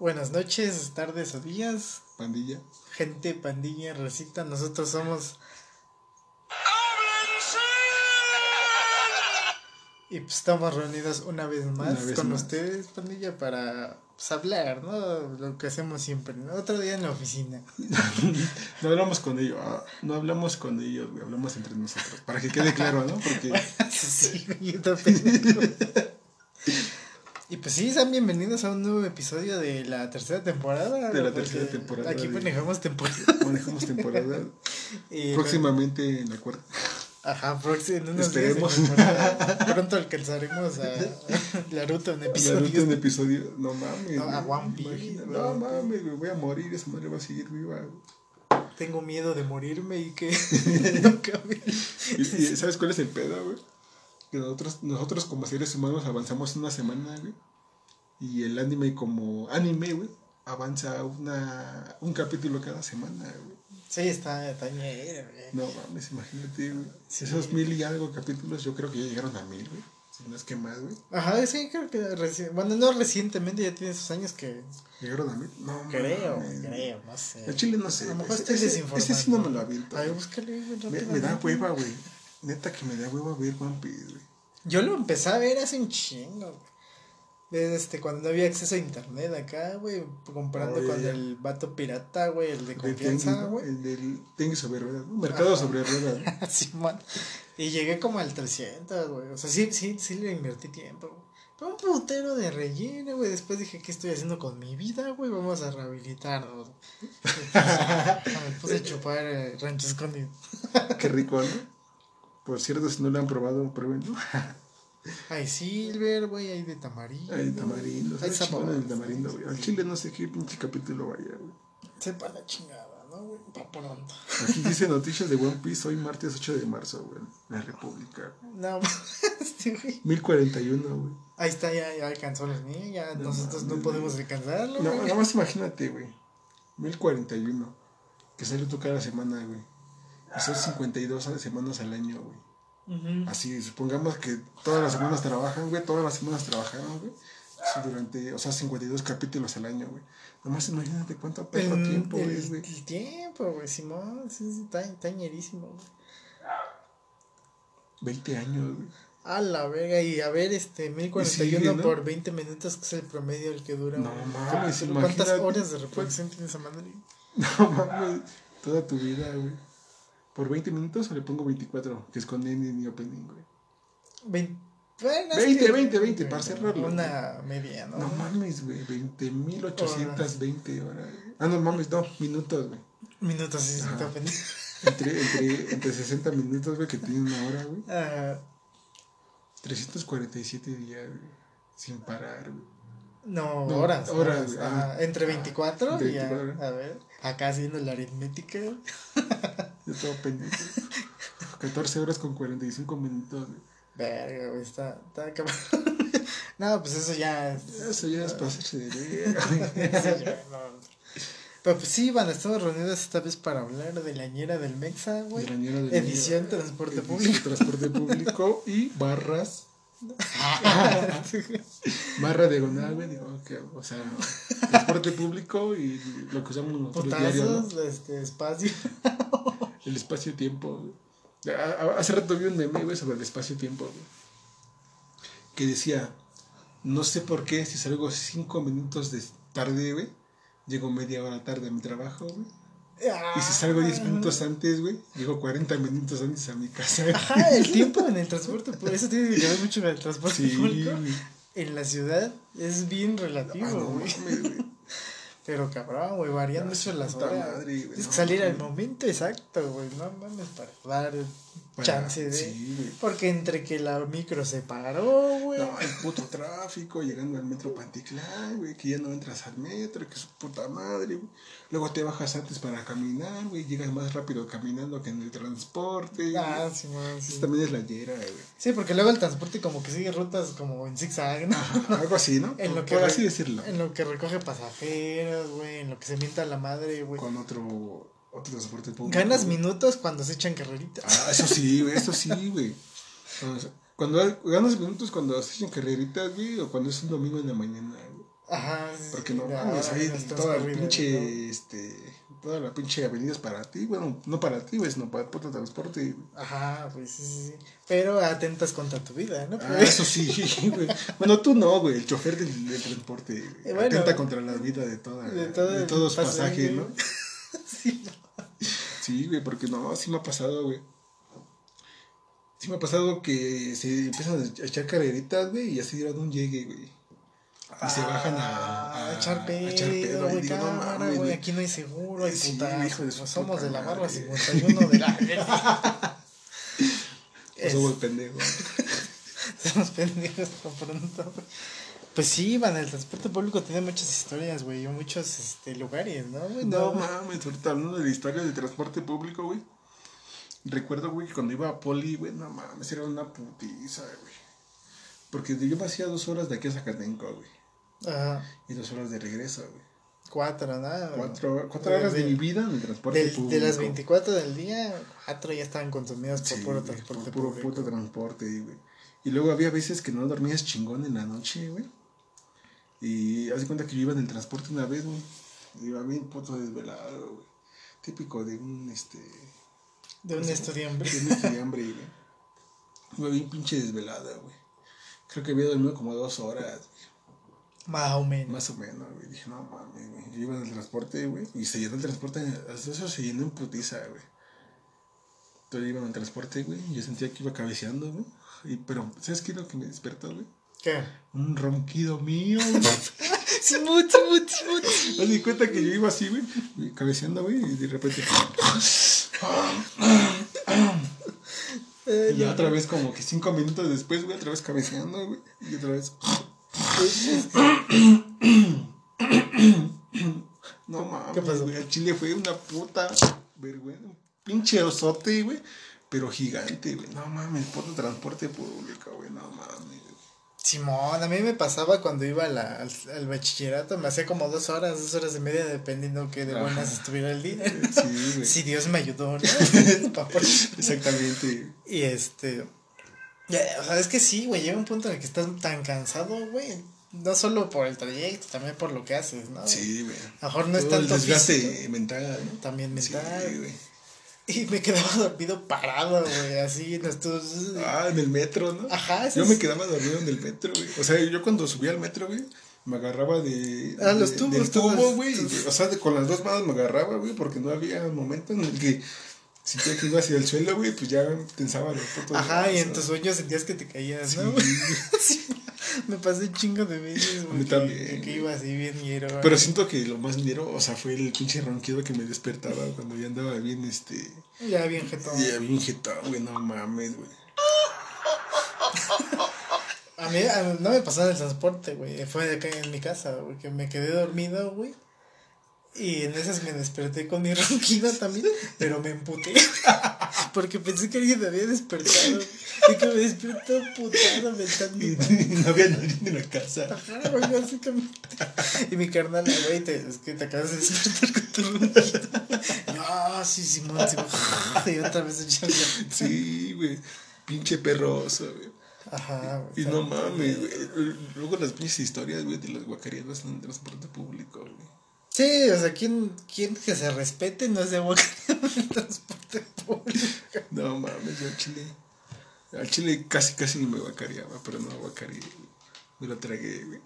Buenas noches, tardes o días. Pandilla. Gente, pandilla, recita. Nosotros somos. Y pues estamos reunidos una vez más Una vez con más. ustedes, pandilla, para pues, hablar, ¿no? Lo que hacemos siempre, ¿no? Otro día en la oficina. No hablamos con ellos, ah, no hablamos con ellos, güey, hablamos entre nosotros. Para que quede claro, ¿no? Porque sí, yo también. Y pues sí, sean bienvenidos a un nuevo episodio de la tercera temporada. De la tercera temporada Aquí manejamos temporada. manejamos temporada. Y Próximamente en la cuarta. Ajá, próximo, Esperemos. pronto alcanzaremos a Naruto en La ruta episodios. en episodio. No mames. No, a One Piece. No mames, güey, voy a morir, esa madre va a seguir viva. Tengo miedo de morirme y que no y ¿sabes cuál es el pedo, güey? Que nosotros, nosotros como seres humanos avanzamos una semana, güey. Y el anime como anime, güey, avanza una, un capítulo cada semana, güey. Sí, está tañera, güey. No mames, imagínate, güey. Sí. Esos mil y algo capítulos, yo creo que ya llegaron a mil, güey. Si no es que más, güey. Ajá, sí, creo que reci- bueno, no recientemente, ya tiene sus años que ¿Llegaron a mil? No, creo, mames. creo, no sé. El chile no sé. A lo mejor ese, desinformado. ese sí no me lo aviento. Ay, búscale, güey, Me, me da hueva, güey. Neta que me da hueva ver One Piece, güey. Yo lo empecé a ver hace un chingo, güey. Desde este, cuando no había acceso a internet acá, güey, comprando Oh, ya, con ya. el vato pirata, güey, el de confianza, güey. El del Tengu sobre ruedas. Mercado sobre ruedas. ¿no? Simón. Y llegué como al 300, güey. O sea, sí, sí, sí le invertí tiempo, güey. Pero un putero de relleno, güey. Después dije, ¿qué estoy haciendo con mi vida, güey? Vamos a rehabilitarnos. Me puse a chupar eh, rancho escondido. Qué rico, ¿no? Por cierto, si no lo han probado, pruébenlo. Hay silver, güey, hay de tamarindo. Hay tamarindo. Hay sabor. tamarindo, güey. Al chile no sé qué pinche capítulo vaya, güey. Sepa la chingada, ¿no, güey? Pa' pronto. Aquí dice noticias de One Piece hoy martes 8 de marzo, güey. La República. No, este, güey. 1041, güey. Ahí está, ya, ya alcanzó los míos. Ya No nosotros no mames, podemos alcanzarlo, No, güey. nada más imagínate, güey. 1041. Que sale tú cada semana, güey. Y son 52 semanas al año, güey. Ujú. Así, supongamos que todas las semanas trabajan, güey. Todas las semanas trabajaron, güey. Sí, durante, o sea, 52 capítulos al año, güey. Nomás imagínate cuánto perro El, tiempo el- es, güey. el tiempo, güey, Simón, sí, sí, está, está ñerísimo, güey. 20 años, güey. A la verga, y a ver, este, 1041 sigue, ¿no? por 20 minutos, que es el promedio el que dura. No güey. mames, ¿Cuántas horas de reproducción tiene esa madre? No mames, toda tu vida, güey. Por 20 minutos o le pongo 24, que es con ending y opening, güey. 20, bueno, es 20, que- 20, 20, para cerrarlo. Una media, ¿no? No mames, güey, 20.820 horas. Ah, no mames, no, minutos, güey. Minutos, sí, Ajá. Entre, entre, entre 60 minutos, güey, que tiene una hora, güey. Ah, 347 días, güey. Sin parar, güey. no, No, horas. horas, Horas. ajá. ajá. Entre 24 Entre y ya, 24. a ver. Acá haciendo la aritmética. Yo todo pendiente. 14 horas con 45 minutos, güey. Verga, güey, está, está cabrón. no, pues eso ya es. Eso ya es pasarse de. Pero pues sí, van, estamos reunidos esta vez para hablar de la ñera del Mexa, güey. De la ñera del Edición transporte Edición, público. Transporte público y barras. Barra diagonal, güey. Digo, o sea, transporte público y lo que usamos nosotros diario, ¿no? Putazos, este, espacio. El espacio-tiempo. Hace rato vi un meme, güey, sobre el espacio-tiempo, güey. Que decía, no sé por qué, si salgo cinco minutos de tarde, güey, llego media hora tarde a mi trabajo, güey. Y si salgo 10 minutos antes, güey, llego 40 minutos antes a mi casa. güey. Ajá, el tiempo en el transporte público. Eso tiene que ver mucho con el transporte Sí, público. En la ciudad es bien relativo, Ah, no güey. Pero cabrón, güey, varían No, mucho las horas. madre, güey, Tienes no, que salir al momento exacto, güey. No mames, para Para- chance de. Sí, güey. Porque entre que la micro se paró, güey. No, el puto tráfico, llegando al metro Panticlán, güey, que ya no entras al metro, que su puta madre, güey. Luego te bajas antes para caminar, güey, llegas más rápido caminando que en el transporte. Ah, güey. sí, man, sí. También es la yera, güey. Sí, porque luego el transporte como que sigue rutas como en zigzag, ¿no? Ajá, algo así, ¿no? En lo que por así decirlo. En lo que recoge pasajeros, güey. En lo que se mienta la madre, güey. Con otro, otro transporte público. Ganas güey. minutos cuando se echan carreritas. Ah, eso sí, güey, eso sí, güey. Cuando, ganas minutos cuando se echan carreritas, güey, o cuando es un domingo en la mañana, güey. Ajá. Porque no mames, ahí toda la pinche, este, toda la pinche avenida es para ti, bueno, no para ti, güey, sino para el puto transporte. Ajá, pues sí, sí, sí. Pero atentas contra tu vida, ¿no? Ah, eso sí, güey. Bueno, tú no, güey, el chofer del, del transporte, güey. Eh, bueno. Atenta contra la vida de toda, De de, todo el todos los pasaje, pasajes, ¿no? Sí, güey, porque no, sí me ha pasado, güey. Sí me ha pasado que se empiezan a echar carreritas, güey, y así llevan un llegue, güey. Y se bajan a, a, echar pedo, a echar pedo, güey, y digo, no mames, güey, aquí no hay seguro, hay Sí, putas. hijo de somos puta de la madre. 51 de la... Pues somos pendejos. Somos pendejos por pronto. Pues sí, van, el transporte público tiene muchas historias, güey, muchos este, lugares, ¿no? güey? No mames, ahorita hablando de la historia de transporte público, güey. Recuerdo, güey, que cuando iba a Poli, güey, no mames, era una putiza, güey. Porque yo me hacía dos horas de aquí a Zacatenco, güey. Ajá, Y dos horas de regreso, güey. cuatro, ¿no? Cuatro, cuatro horas de mi vida en el transporte Del- público. de las 24 del día, cuatro ya estaban consumidas por Sí, puro transporte por puro público. puto transporte, güey. Y luego había veces que no dormías chingón en la noche, güey. Y haz de cuenta que yo iba en el transporte una vez, güey. Iba bien puto desvelado, güey. Típico de un, este... De un estudiante. de un estudiambre, güey. Iba bien pinche desvelada, güey. Creo que había dormido como dos horas, Más o menos. más o menos, güey. Dije, no mames, güey. Yo iba en el transporte, güey. Y se llenó el transporte, eso se llenó en putiza, güey. Entonces iba en el transporte, güey. y Yo sentía que iba cabeceando, güey. Y, pero, ¿sabes qué es lo que me despertó, güey? ¿Qué? Un ronquido mío. Simut, simut, simut. Me di cuenta que yo iba así, güey, cabeceando, güey, y de repente. Y otra vez, como que cinco minutos después, güey, otra vez cabeceando, güey. Y otra vez. No mames, ¿Qué pasó? güey. El Chile fue una puta vergüenza. Un pinche osote, güey. Pero gigante, güey. No mames, puto transporte público, güey. No mames. Simón, a mí me pasaba cuando iba a la- al, al bachillerato, me hacía como dos horas, dos horas y media, dependiendo que de Ajá. buenas estuviera el día. Sí, güey. Si Dios me ayudó, ¿no? Exactamente. y este. ya, o sea, es que sí, güey, llega un punto en el que estás tan cansado, güey. No solo por el trayecto, también por lo que haces, ¿no? Sí, güey. A lo mejor no es Todo el tanto desgaste físico, mental, ¿no? también mental. Sí, güey. Y me quedaba dormido parado, güey, así en estos. Ah, en el metro, ¿no? Ajá, eso Yo me quedaba dormido en el metro, güey. O sea, yo cuando subía al metro, güey, me agarraba de. Ah, los tubos, Del tubo, güey. O sea, de- con las dos manos me agarraba, güey, porque no había momento en el que sentía que iba hacia el suelo, güey, pues ya los putos. Ajá, y en tus sueños sentías que te caías, Sí, ¿no? Sí, me pasé chingo de veces, güey. también, Que, iba así bien ñero. güey. Pero siento que lo más miro, o sea, fue el pinche ronquido que me despertaba cuando ya andaba bien, este. Ya bien jetón. Ya bien jetado, güey, no mames, güey. A mí, a no me pasó en el transporte, güey. Fue acá en mi casa, güey. Que me quedé dormido, güey. Y en esas me desperté con mi ronquido también. Pero me emputé. Porque pensé que alguien me había despertado. Y que me despertó putado. Y no había nadie en la casa. Ajá, güey, básicamente. Y mi carnal, güey, te, es que te acabas de despertar con tu yo, ah, sí, Simón, Simón. Y otra vez echando. Sí, güey. Pinche perroso, güey. Ajá, güey. Y no mames, güey. Luego las pinches historias, güey, de las guacareadas en el transporte público, güey. Sí, o sea, ¿quién, quién que se respete no es de boca en el transporte público? No mames, yo al chile. Al chile casi, casi me guacareaba, pero no guacareé. Me lo tragué, güey.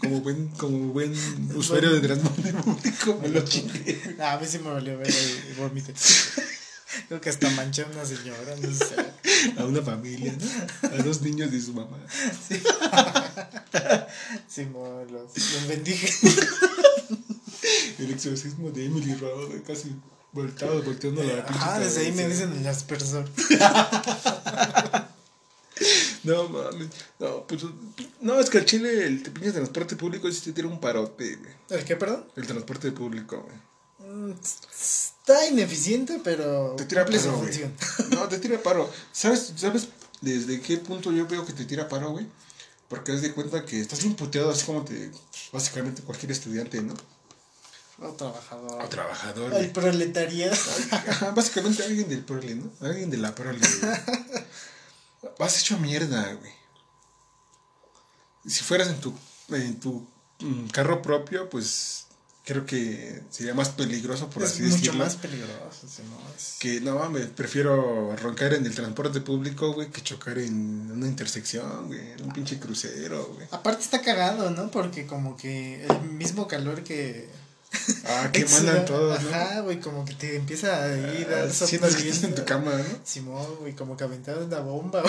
Como buen, como buen usuario de transporte público, me lo chingué. Ah, a mí sí me valió ver y vomité. Creo que hasta manché a una señora, no sé. A una familia, ¿no? A dos niños de su mamá. Sí, los, los bendije. El exorcismo de Emily güey, casi voltado, volteando la Ah, desde ahí me dicen el aspersor. No mames. No, pues. No, es que al chile el pinche transporte público sí te tira un parote, güey. ¿El qué, perdón? El transporte público, güey. Está ineficiente, pero Te tira su paro, güey. función. No, te tira paro. ¿Sabes, ¿Sabes desde qué punto yo veo que te tira paro, güey? Porque haz de cuenta que estás bien puteado, así como te. Básicamente cualquier estudiante, ¿no? O trabajador. O trabajador. El proletariado. Básicamente alguien del prole, ¿no? Alguien de la prole, güey. Vas hecho mierda, güey. Si fueras en tu, en tu mm, carro propio, pues creo que sería más peligroso, por es así mucho decirlo. más peligroso, no, es- Que no mames, prefiero roncar en el transporte público, güey, que chocar en una intersección, güey, en un pinche crucero, güey. Aparte está cagado, ¿no? Porque como que el mismo calor que... Ah, que mandan todos, ¿no? Ajá, güey, como que te empieza a ir a Ah, dar Sientes que estás en tu cama, ¿no? Simón, güey, como que aventaron una bomba,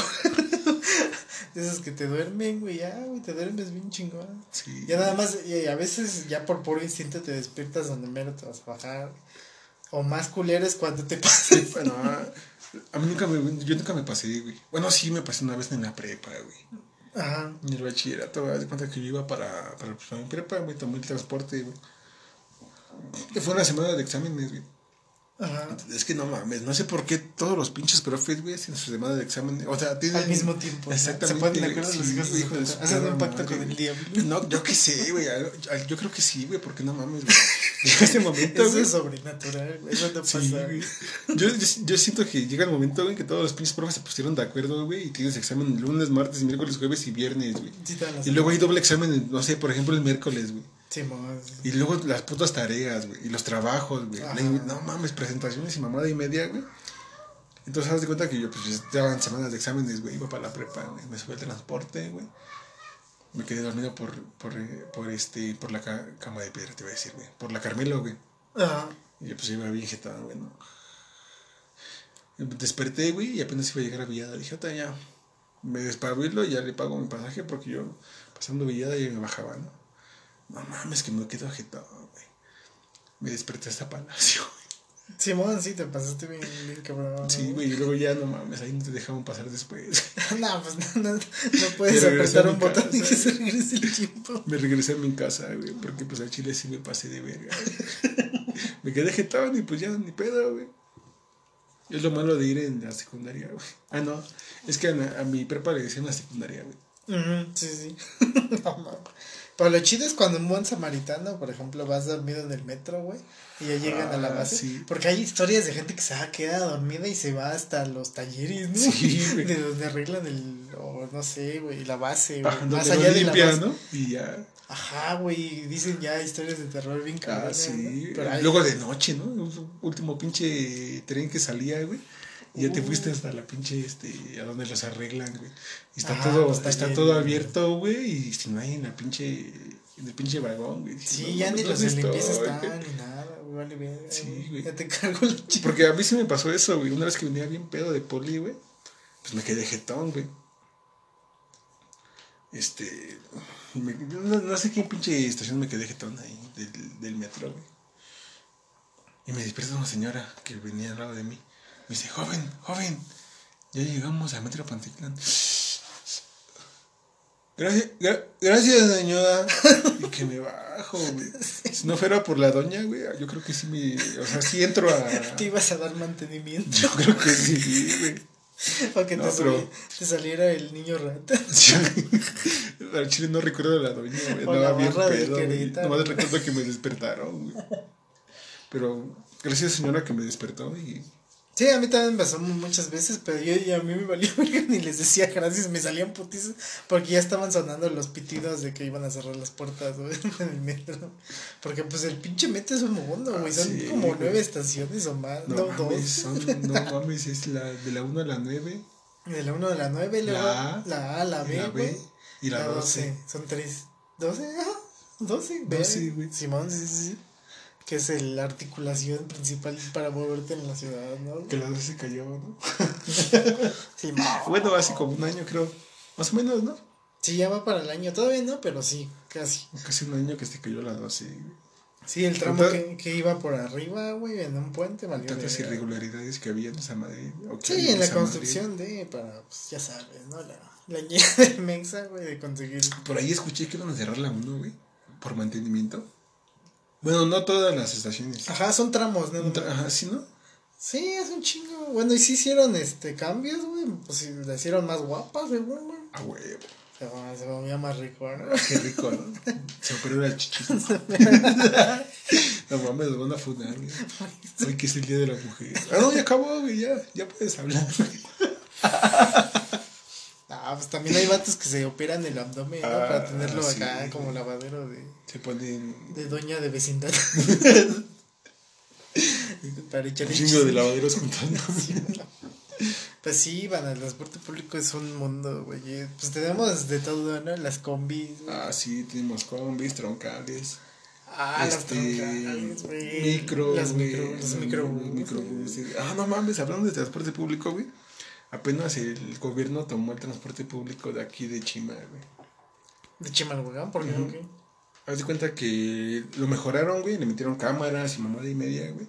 De esos que te duermen, güey, ya, güey, te duermes bien chingón. Sí. Ya nada más, y a veces ya por puro instinto te despiertas donde mero te vas a bajar. O más culero es cuando te pasa. Sí, bueno, a mí nunca me, yo nunca me pasé, güey. Bueno, sí me pasé una vez en la prepa, güey. Ajá. En el bachillerato, haz de cuenta que yo iba para, para, para mi prepa, güey, tomé el transporte, güey. Fue una semana de exámenes, güey. Ajá. Es que no mames, no sé por qué todos los pinches profes, güey, hacen su semana de examen. O sea, tienen. Al mismo tiempo. Exactamente. Se ponen de acuerdo güey, los sí, hijos de su hijo de su Hacen un pacto con el diablo. No, yo qué sé, güey. Yo creo que sí, güey, porque no mames, güey. Llega ese momento, Eso es sobrenatural, güey. Eso no Sí, pasa. güey. Yo, yo, yo siento que llega el momento, güey, que todos los pinches profes se pusieron de acuerdo, güey, y tienes examen lunes, martes, miércoles, jueves y viernes, güey. Sí, Y luego hay doble examen, no sé, por ejemplo, el miércoles, güey. Y luego las putas tareas, güey. Y los trabajos, güey. Ajá. No mames, presentaciones y mamada y media, güey. Entonces, haz de cuenta que yo, pues, ya estaban semanas de exámenes, güey. Iba para la prepa, güey. Me subí al transporte, güey. Me quedé dormido por, por, eh, por, este, por la ca- cama de piedra, te voy a decir, güey. Por la Carmelo, güey. Ajá. Y yo, pues, iba bien jetado, güey, Desperté, güey, y apenas iba a llegar a Villada. Dije, "Ota, ya. Me despabilo y ya le pago mi pasaje porque yo, pasando Villada, ya me bajaba, ¿no? No mames, que me quedo jetado, güey. Me desperté hasta Palacio, güey. Simón, sí, te pasaste bien, bien cabrón. Sí, güey, y luego ya, no mames, ahí no te dejaban pasar después. no, pues no, no, no puedes apretar a un botón y casa. que se regrese el tiempo. Me regresé a mi casa, güey, porque pues al chile sí me pasé de verga. me quedé jetado y pues ya, ni pedo, güey. Es lo malo de ir en la secundaria, güey. Ah, no, es que a, a mi prepa le decían la secundaria, güey. Sí, sí. no mames. Pero lo chido es cuando un buen samaritano, por ejemplo, vas dormido en el metro, güey, y ya llegan a la Ah, base. sí. Porque hay historias de gente que se ha quedado dormida y se va hasta los talleres, ¿no? Sí, güey. De donde arreglan el, o no sé, güey, la base, güey. Ajá, Más allá de la base. ¿no? Y ya. Ajá, güey, dicen ya historias de terror bien Ah, cabronas, sí. ¿no? Pero hay- Luego de noche, ¿no? Último pinche tren que salía, güey. Y ya te Uh. fuiste hasta la pinche, este, a donde los arreglan, güey. Y está todo, los está todo abierto, güey. Y si no hay en la pinche, en el pinche vagón, güey. Sí, No ya ni mames, los ¿dónde limpiezas estoy, están güey? ni nada, güey, vale bien. Sí, güey. Ya te cargo la chica. Porque a mí sí me pasó eso, güey. Una vez que venía bien pedo de poli, güey. Pues me quedé jetón, güey. Este. me- no, no sé qué pinche estación me quedé jetón ahí del, del metro, güey. Y me despierta una señora que venía al lado de mí. Me dice, joven, joven, ya llegamos al metro Pantitlán. Gracias, gra- gracias, señora. Y que me bajo, güey. Si no fuera por la doña, güey, yo creo que sí me. O sea, sí entro a. Te ibas a dar mantenimiento. Yo creo que sí, güey. Para que No, te, pero- sali- te saliera el niño rata. Sí. Al chile no recuerdo de la doña, güey. O la barra del pedo. Querétaro. Nomás recuerdo que me despertaron, güey. Pero gracias, señora, que me despertó y. Sí, a mí también me pasó mu- muchas veces, pero yo y a mí me valió ni les decía gracias, me salían putizas porque ya estaban sonando los pitidos de que iban a cerrar las puertas, güey, en el metro. Porque pues el pinche metro es un mundo, güey, son Ah, sí, como güey. nueve estaciones o más, No, no, mames, dos. son, no mames, es la de la 1 a la 9, De la 1 a la 9, luego La A, la A, la y B, la güey. B y la 12. Son tres. ¿12? Ajá. 12, 12, güey. Simón, sí, sí, sí. Que es el- la articulación principal para moverte en la ciudad, ¿no? Que la 12 se cayó, ¿no? Simón. Bueno, hace como un año, creo. Más o menos, ¿no? Sí, ya va para el año, todavía no, pero sí, casi. Casi un año que se cayó la 12. güey. Sí, el tramo que, que iba por arriba, güey, en un puente, valió Tantas irregularidades que había en esa hay Sí, en la construcción de, para, pues ya sabes, ¿no? La, la ñera del Mexa, güey, de conseguir. Por ahí escuché que iban a cerrar la 1, güey. Por mantenimiento. Bueno, no todas las estaciones. Ajá, son tramos, ¿no? Tra- Ajá, sí, ¿no? Sí, es un chingo. Bueno, y sí hicieron este cambios, güey. Pues sí, la hicieron más guapas, güey, güey. A huevo. Se, se volvía más rico, ¿no? Qué rico, ¿no? Se operó el chichito. no mames, van a fundar, güey. Hoy que es el día de la mujer. Ah, no, ya acabó, güey. Ya, ya puedes hablar. Ah, pues también hay vatos que se operan el abdomen, ¿no? Ah, Para tenerlo sí, acá como lavadero de, Se ponen de doña de vecindad. para echarle un chingo de lavaderos juntando. Pues sí, van el transporte público es un mundo, güey. Pues tenemos de todo, ¿no? Las combis. güey. Ah, sí, tenemos combis, troncales. Ah, las este, troncales, güey. micro, Las güey, micro, los microbuses. los microbuses. Ah, no mames, hablando de transporte público, güey. Apenas el gobierno tomó el transporte público de aquí de Chima, güey. De Chimalhuacán, ¿por qué? Haz de cuenta que lo mejoraron, güey, le metieron cámaras y mamada y media, güey.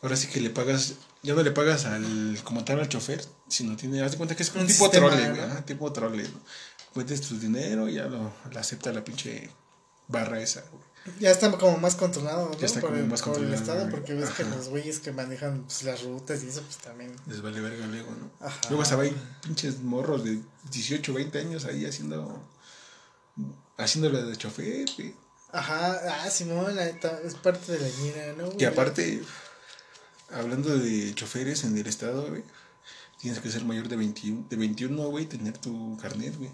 Ahora sí que le pagas, ya no le pagas al, como tal al chofer, sino tiene, haz de cuenta que es un, Un tipo sistema, trole, ¿no? güey, tipo trole, ¿no? Metes tu dinero y ya lo, lo acepta la pinche barra esa, güey. Ya está como más controlado, ¿no? Ya está por como el, más por el estado, güey. porque ves que los güeyes que manejan pues, las rutas y eso, pues también. Les vale verga luego, ¿no? Ajá. Luego hasta hay pinches morros de 18, 20 años ahí haciendo, haciéndole de chofer, güey. Ajá, ah, Simón, la es parte de la ñera, ¿no? Güey? aparte, hablando de choferes en el estado, güey, tienes que ser mayor de 21, de 21 güey, tener tu carnet, güey.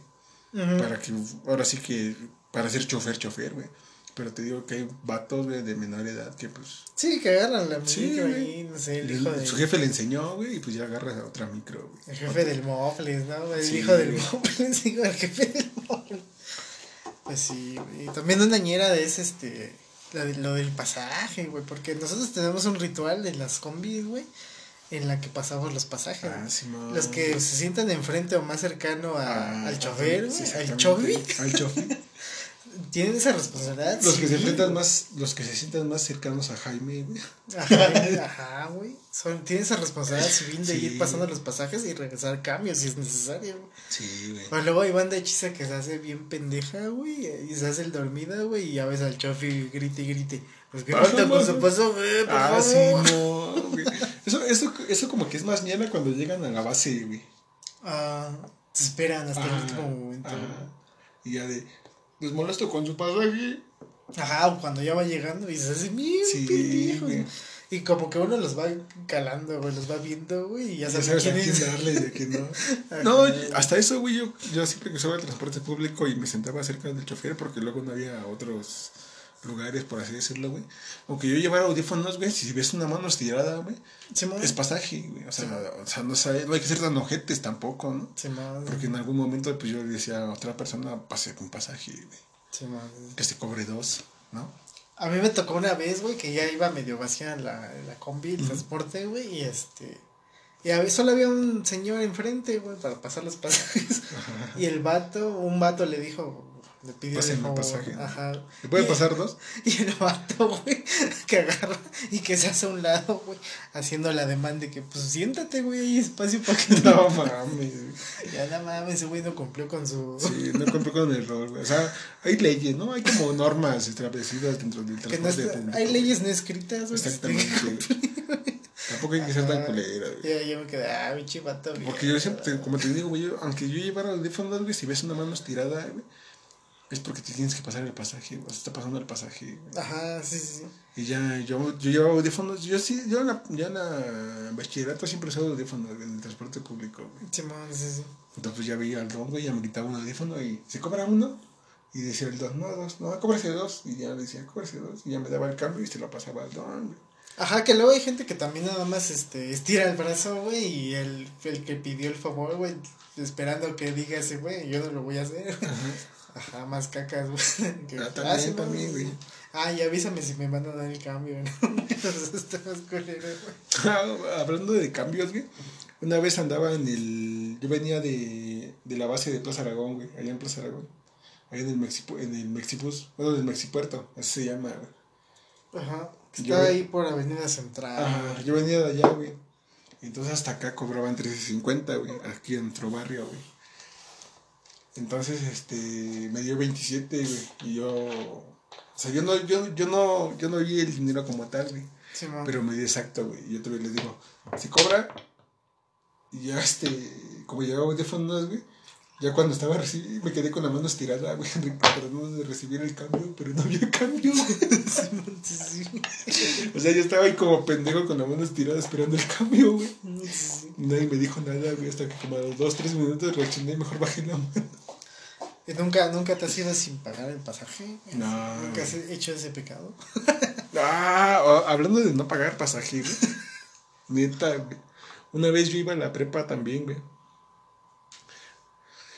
Para que, ahora sí que, para ser chofer, chofer, güey. Pero te digo que hay vatos, güey, de menor edad que, pues, Sí, que agarran la Sí, micro güey. ahí, no sé, el el- hijo de... su jefe le enseñó, güey, y pues ya agarras a otra micro, güey. El jefe del Mofles, ¿no? El Sí, hijo del. Mofles, hijo del jefe del Mofles. Pues sí, güey. Y también una ñera es este. de- lo del pasaje, güey. Porque nosotros tenemos un ritual en las combis, güey. En la que pasamos los pasajes. Ah. Simón. Los que se sientan enfrente o más cercano a- Ah, al chofer, sí, al chovi, Al chofer. tienen esa responsabilidad. Los que se enfrentan más, los que se sientan más cercanos a Jaime, güey. Ajá, güey, ajá, güey. Son, tienen esa responsabilidad civil de Sí. ir pasando los pasajes y regresar cambios si es necesario, güey. Sí, güey. O luego hay banda hechiza que se hace bien pendeja, güey, y se hace el dormida, güey, y ya ves al chofi grite y grite. Pues Baja, falta con su paso, güey, por Ah, sí, no, güey. Eso, eso, eso como que es más ñera cuando llegan a la base, güey. Ah, se esperan hasta el último momento. güey. Y ya de, les molesto con su pasaje. Ajá, cuando ya va llegando y se hace bien Sí, pendejos. güey. Y como que uno los va calando, güey, los va viendo, güey, y ya Ya sabe sabes a quién es. darle y a quién no. No, hasta eso, güey, yo, yo siempre que usaba el transporte público y me sentaba cerca del chofer porque luego no había otros lugares, por así decirlo, güey. Aunque yo llevara audífonos, güey, si ves una mano estirada, güey, es pasaje, güey. O sea, Sí. o sea no, sabe- no hay que ser tan ojetes tampoco, ¿no? Simón. Porque en algún momento, pues yo le decía a otra persona, pase un pasaje, güey. Simón. Que se cobre dos, ¿no? A mí me tocó una vez, güey, que ya iba medio vacía la, la combi, el transporte, güey, y este. Y a solo había un señor enfrente, güey, para pasar los pasajes. Y el vato, un vato le dijo, le pidió de Pásenme el favor. pasaje, ¿no? Ajá. ¿Le puede Y- pasar dos? Y el vato, güey, que agarra y que se hace a un lado, güey, haciendo la demanda de que, pues siéntate, güey, hay espacio para que No mames. Ya nada mames, ese güey no cumplió con su. Sí, no compré con el error, güey. O sea, hay leyes, ¿no? Hay como normas establecidas dentro del no transporte está- público. hay leyes no escritas, güey. Exactamente. Tampoco hay que ser tan culera, güey. Ya, yo me quedé, ah, pinche vato, güey. Porque yo siempre, como te digo, güey, yo- aunque yo llevara audífonos, güey, si ves una mano estirada, güey, es porque te tienes que pasar el pasaje, güey. Se está pasando el pasaje. Ajá, sí, sí, sí. Y ya, yo, yo llevaba audífonos, yo sí, yo en la, ya en la bachillerato siempre usaba audífonos en el transporte público, güey. Simón, sí, sí. Entonces ya veía al don, güey, ya me quitaba un audífono y se cobra uno. Y decía el don, no, dos, no, cóbrese dos. Y ya le decía, cóbrese dos. Y ya me daba el cambio y se lo pasaba al don, güey. Ajá, que luego hay gente que también nada más este, estira el brazo, güey, y el, el que pidió el favor, güey, esperando que diga ese, güey, yo no lo voy a hacer. Ajá, más cacas, güey. que, Ah, también, sí, también, güey. Ah, y avísame si me van a dar el cambio, ¿no? Güey. Hablando de cambios, güey. Una vez andaba en el. Yo venía de, de la base de Plaza Aragón, güey. Allá en Plaza Aragón. Ahí en el, Mexipu, en el Mexibus. Bueno, del Mexipuerto. Así se llama, güey. Ajá. Está ahí por Avenida Central. Ajá, yo venía de allá, güey. Entonces hasta acá cobraban 13.50, güey. Aquí en nuestro barrio, güey. Entonces, este, me dio 27, güey. Y yo, o sea, yo no, yo, yo no, yo no vi el dinero como tal, güey. Simón. Pero me dio exacto, güey. Y yo todavía les digo, si cobra. Y ya, este, como llevaba de fondos, güey. Ya cuando estaba recibiendo, me quedé con la mano estirada, güey, tratando de recibir el cambio, pero no había cambio, güey. Sí, sí. O sea, yo estaba ahí como pendejo con la mano estirada esperando el cambio, güey. Sí. Nadie me dijo nada, güey, hasta que como a los dos, tres minutos reaccioné y mejor bajé la mano. ¿Y nunca, nunca te has ido sin pagar el pasaje? No, ¿Nunca has hecho ese pecado? Ah, hablando de no pagar pasaje, güey. Neta, güey. Una vez yo iba a la prepa también, güey.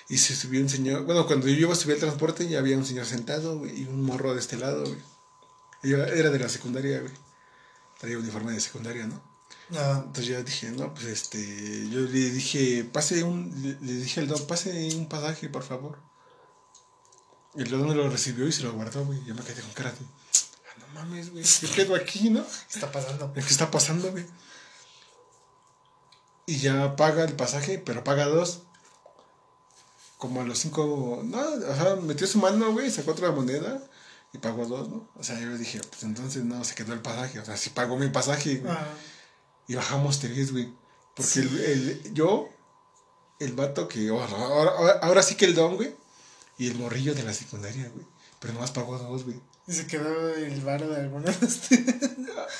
Y se subió un señor. Bueno, cuando yo iba a subir el transporte, ya había un señor sentado, güey, y un morro de este lado, güey. Era de la secundaria, güey. Traía uniforme de secundaria, ¿no? No. Entonces yo dije, no, pues este. Yo le dije, pase un. Le, le dije al don, pase un pasaje, por favor. Y el don lo recibió y se lo guardó, güey. Yo me quedé con cara de. Ah, no mames, güey. ¿Qué pedo aquí, no? ¿Qué está pasando? ¿Qué está pasando, güey? Y ya paga el pasaje, pero paga dos. Como a los cinco. No, o sea, metió su mano, güey, sacó otra moneda y pagó dos, ¿no? O sea, yo dije, pues entonces no, se quedó el pasaje. O sea, sí pagó mi pasaje, güey. Ah, Y bajamos tres, güey. Porque Sí. el, el- yo, el vato que. Ahora, ahora, ahora sí que el don, güey. Y el morrillo de la secundaria, güey. Pero nomás pagó dos, güey. y se quedó el varo de alguna.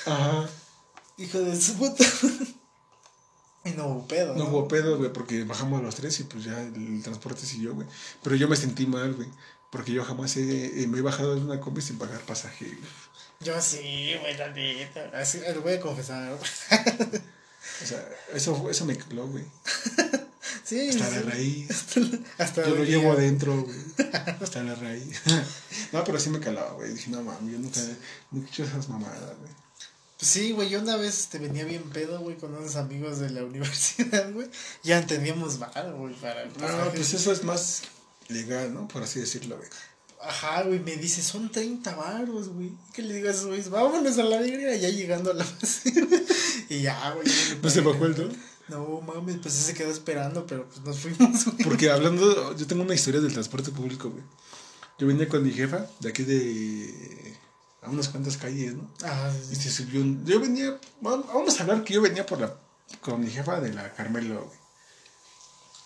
Ajá. Hijo de su puta. Y no hubo pedo. No hubo pedo, güey, porque bajamos los tres y pues ya el, transporte siguió, güey. Pero yo me sentí mal, güey. Porque yo jamás he- eh, me he bajado de una combi sin pagar pasaje, güey. Yo sí, güey, la neta. Así, lo voy a confesar. O sea, eso, eso me caló, güey. Sí, Hasta sí. la raíz. Hasta Yo lo llevo adentro, güey. Hasta la raíz. no, pero sí me calaba, güey. Dije, no mames, yo nunca, nunca he hecho esas mamadas, güey. Pues sí, güey, yo una vez te venía bien pedo, güey, con unos amigos de la universidad, güey. Ya teníamos bar, güey, para el No, pues eso es más legal, ¿no? Por así decirlo, güey. Ajá, güey, me dice, son 30 varos, güey. ¿Qué le digo a esos güeyes? Vámonos a la verga, ya llegando a la base. y ya, güey. ¿No se bajó el don? No, mames, pues se quedó esperando, pero pues nos fuimos, güey. Porque hablando, yo tengo una historia del transporte público, güey. Yo venía con mi jefa de aquí de. a unas cuantas calles, ¿no? Ah, Y sí, se sí. subió un. Yo venía. Vamos a hablar que yo venía por la. con mi jefa de la Carmelo, güey.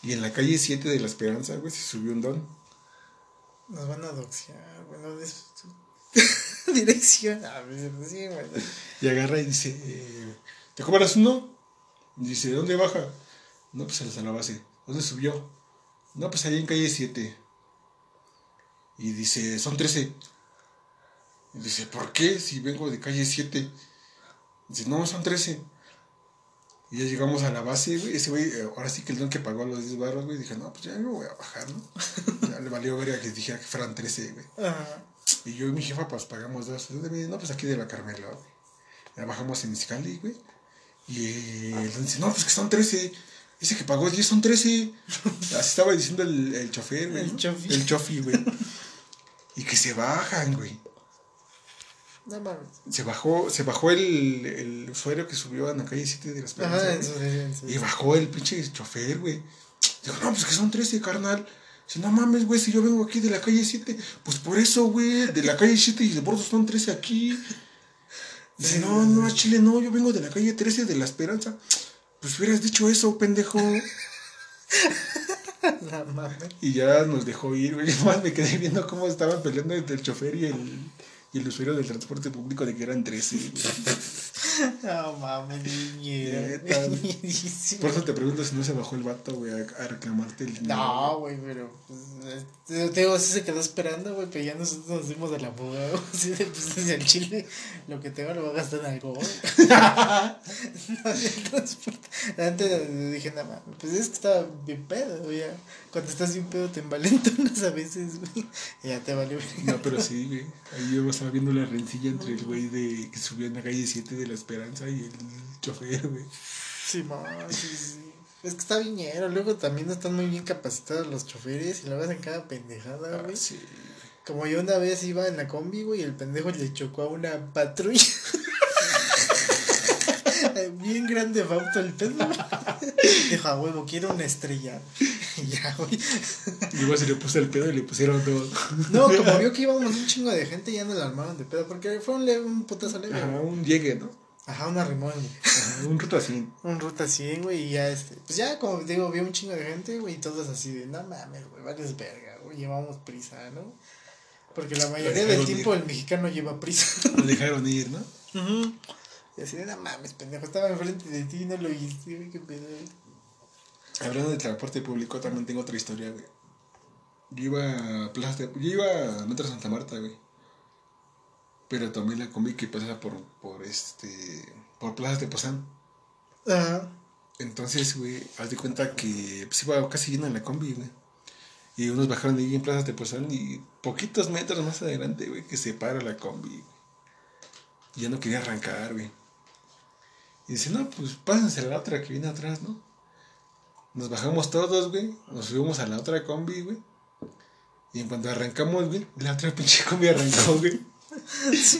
Y en la calle 7 de la Esperanza, güey, se subió un don. Nos van a doxear, güey. No. Dirección. A ver, sí, güey. Y agarra y dice: eh, ¿Te cobras uno? Dice: ¿Dónde baja? No, pues a la base. ¿Dónde subió? No, pues ahí en calle 7. Y dice: Son 13. Y dice: ¿Por qué? Si vengo de calle 7. Dice: No, son 13. Y ya llegamos a la base, güey. Ese güey, eh, ahora sí que el don que pagó los 10 baros, güey, dije: No, pues ya me voy a bajar, ¿no? ya le valió verga que dijera que fueran 13, güey. Ajá. Y yo y mi jefa, pues pagamos dos. ¿De dónde viene? No, pues aquí de la Carmelo, güey. Ya bajamos en Iscali, güey. Y eh, don dice, no, pues que son 13. Dice que pagó 10, son 13. Así estaba diciendo el, el chofer, güey. El ¿no? chofi. El chofi, güey. Y que se bajan, güey. No mames. Se bajó, se bajó el, el usuario que subió a la calle 7 de las su, en su- Y bajó el pinche chofer, güey. Dijo, no, pues que son 13, carnal. Dice, no mames, güey, si yo vengo aquí de la calle 7, pues por eso, güey, de la calle 7 y de bordo son 13 aquí. Dice, no, no, a Chile no, yo vengo de la calle 13 de la Esperanza. Pues hubieras dicho eso, pendejo. Mames. Y ya nos dejó ir, güey. Más me quedé viendo cómo estaban peleando entre el chofer y el, y el usuario del transporte público de que eran 13. güey. No mames, niñera. Por eso te pregunto si no se bajó el vato, güey, a, reclamarte el dinero. No, güey, pero pues, te digo, sí se quedó esperando, güey, pero ya nosotros nos dimos de la fuga, güey, así de, pues desde el chile, lo que tengo lo voy a gastar en algo, güey. No, el transporte. Antes dije, nada más, pues es que estaba bien pedo, güey. Cuando estás bien pedo te envalentonas a veces, güey, ya te valió. No, pero sí, güey. Ahí yo estaba viendo la rencilla entre el güey de que subió en la calle 7 de la Esperanza y el chofer, güey. Sí, ma, sí, sí. Es que está viñero, luego también no están muy bien capacitados los choferes y luego hacen cada pendejada, güey. Ah, sí. Como yo una vez iba en la combi, güey, y el pendejo le chocó a una patrulla. Bien grande auto el pedo. Dijo, a huevo, quiero una estrella. Y ya, güey. Luego se le puso el pedo y le pusieron todo. No, como vio que íbamos un chingo de gente, ya no la armaron de pedo. Porque fue un, un putazo leve. Ajá, un llegue, ¿no? Ajá, una rimón, güey. Ajá, un ruto así. Un ruta 100, güey, y ya este. Pues ya, como digo, vio un chingo de gente, güey, y todos así de, no mames, güey, vales verga, güey, llevamos prisa, ¿no? Porque la mayoría del tiempo ir. el mexicano lleva prisa. Lo dejaron ir, ¿no? Ujú. Y así de, no mames, pendejo, estaba enfrente de ti y no lo güey, qué pedo. Hablando de transporte público, también tengo otra historia, güey. Yo iba a Plaza de, Yo iba a Metro Santa Marta, güey. Pero tomé la combi que pasaba por, por este. por Plaza de Pozán. Ajá. Entonces, güey, haz de cuenta que pues iba casi llena la combi, güey. Y unos bajaron de ahí en Plaza de Pozán y poquitos metros más adelante, güey, que se para la combi, güey. Ya no quería arrancar, güey. Y dice, no, pues pásense a la otra que viene atrás, ¿no? Nos bajamos todos, güey. Nos subimos a la otra combi, güey. Y en cuanto arrancamos, güey, la otra pinche combi arrancó, güey.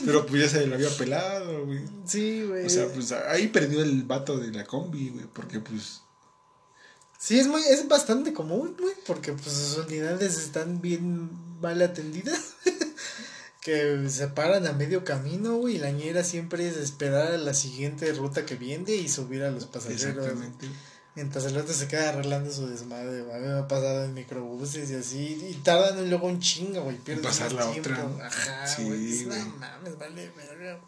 Pero pues ya se lo había pelado, güey. Sí, güey. O sea, pues ahí perdió el vato de la combi, güey. Porque pues. Sí, es muy, es bastante común, güey, porque pues sus unidades están bien mal atendidas. que se paran a medio camino, güey, y la ñera siempre es esperar a la siguiente ruta que viene y subir a los pasajeros. Exactamente. Mientras el otro se queda arreglando su desmadre, güey. A mí me ha pasado en microbuses y así. Y tardan luego un chingo, güey. Pierden pasar la tiempo. otra. Ajá, Sí, güey. No mames, vale, verga.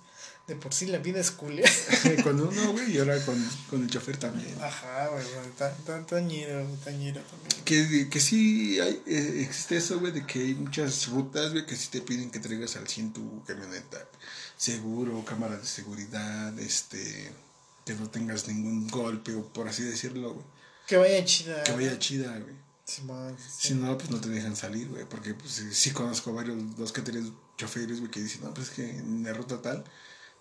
De por sí la vida es culera. con uno, güey, y ahora con, con el chofer también. Ajá, güey. Tan, tan, tañero, tañero también. Que, que sí hay, eh, existe eso, güey, de que hay muchas rutas, güey, que sí te piden que traigas al 100 tu camioneta. Seguro, cámaras de seguridad, este, que no tengas ningún golpe, o por así decirlo, güey. Que vaya chida. Que vaya chida, güey. Sí. Si no, pues no te dejan salir, güey, porque pues sí, sí conozco varios, dos que choferes, güey, que dicen, no, pues es que en la ruta tal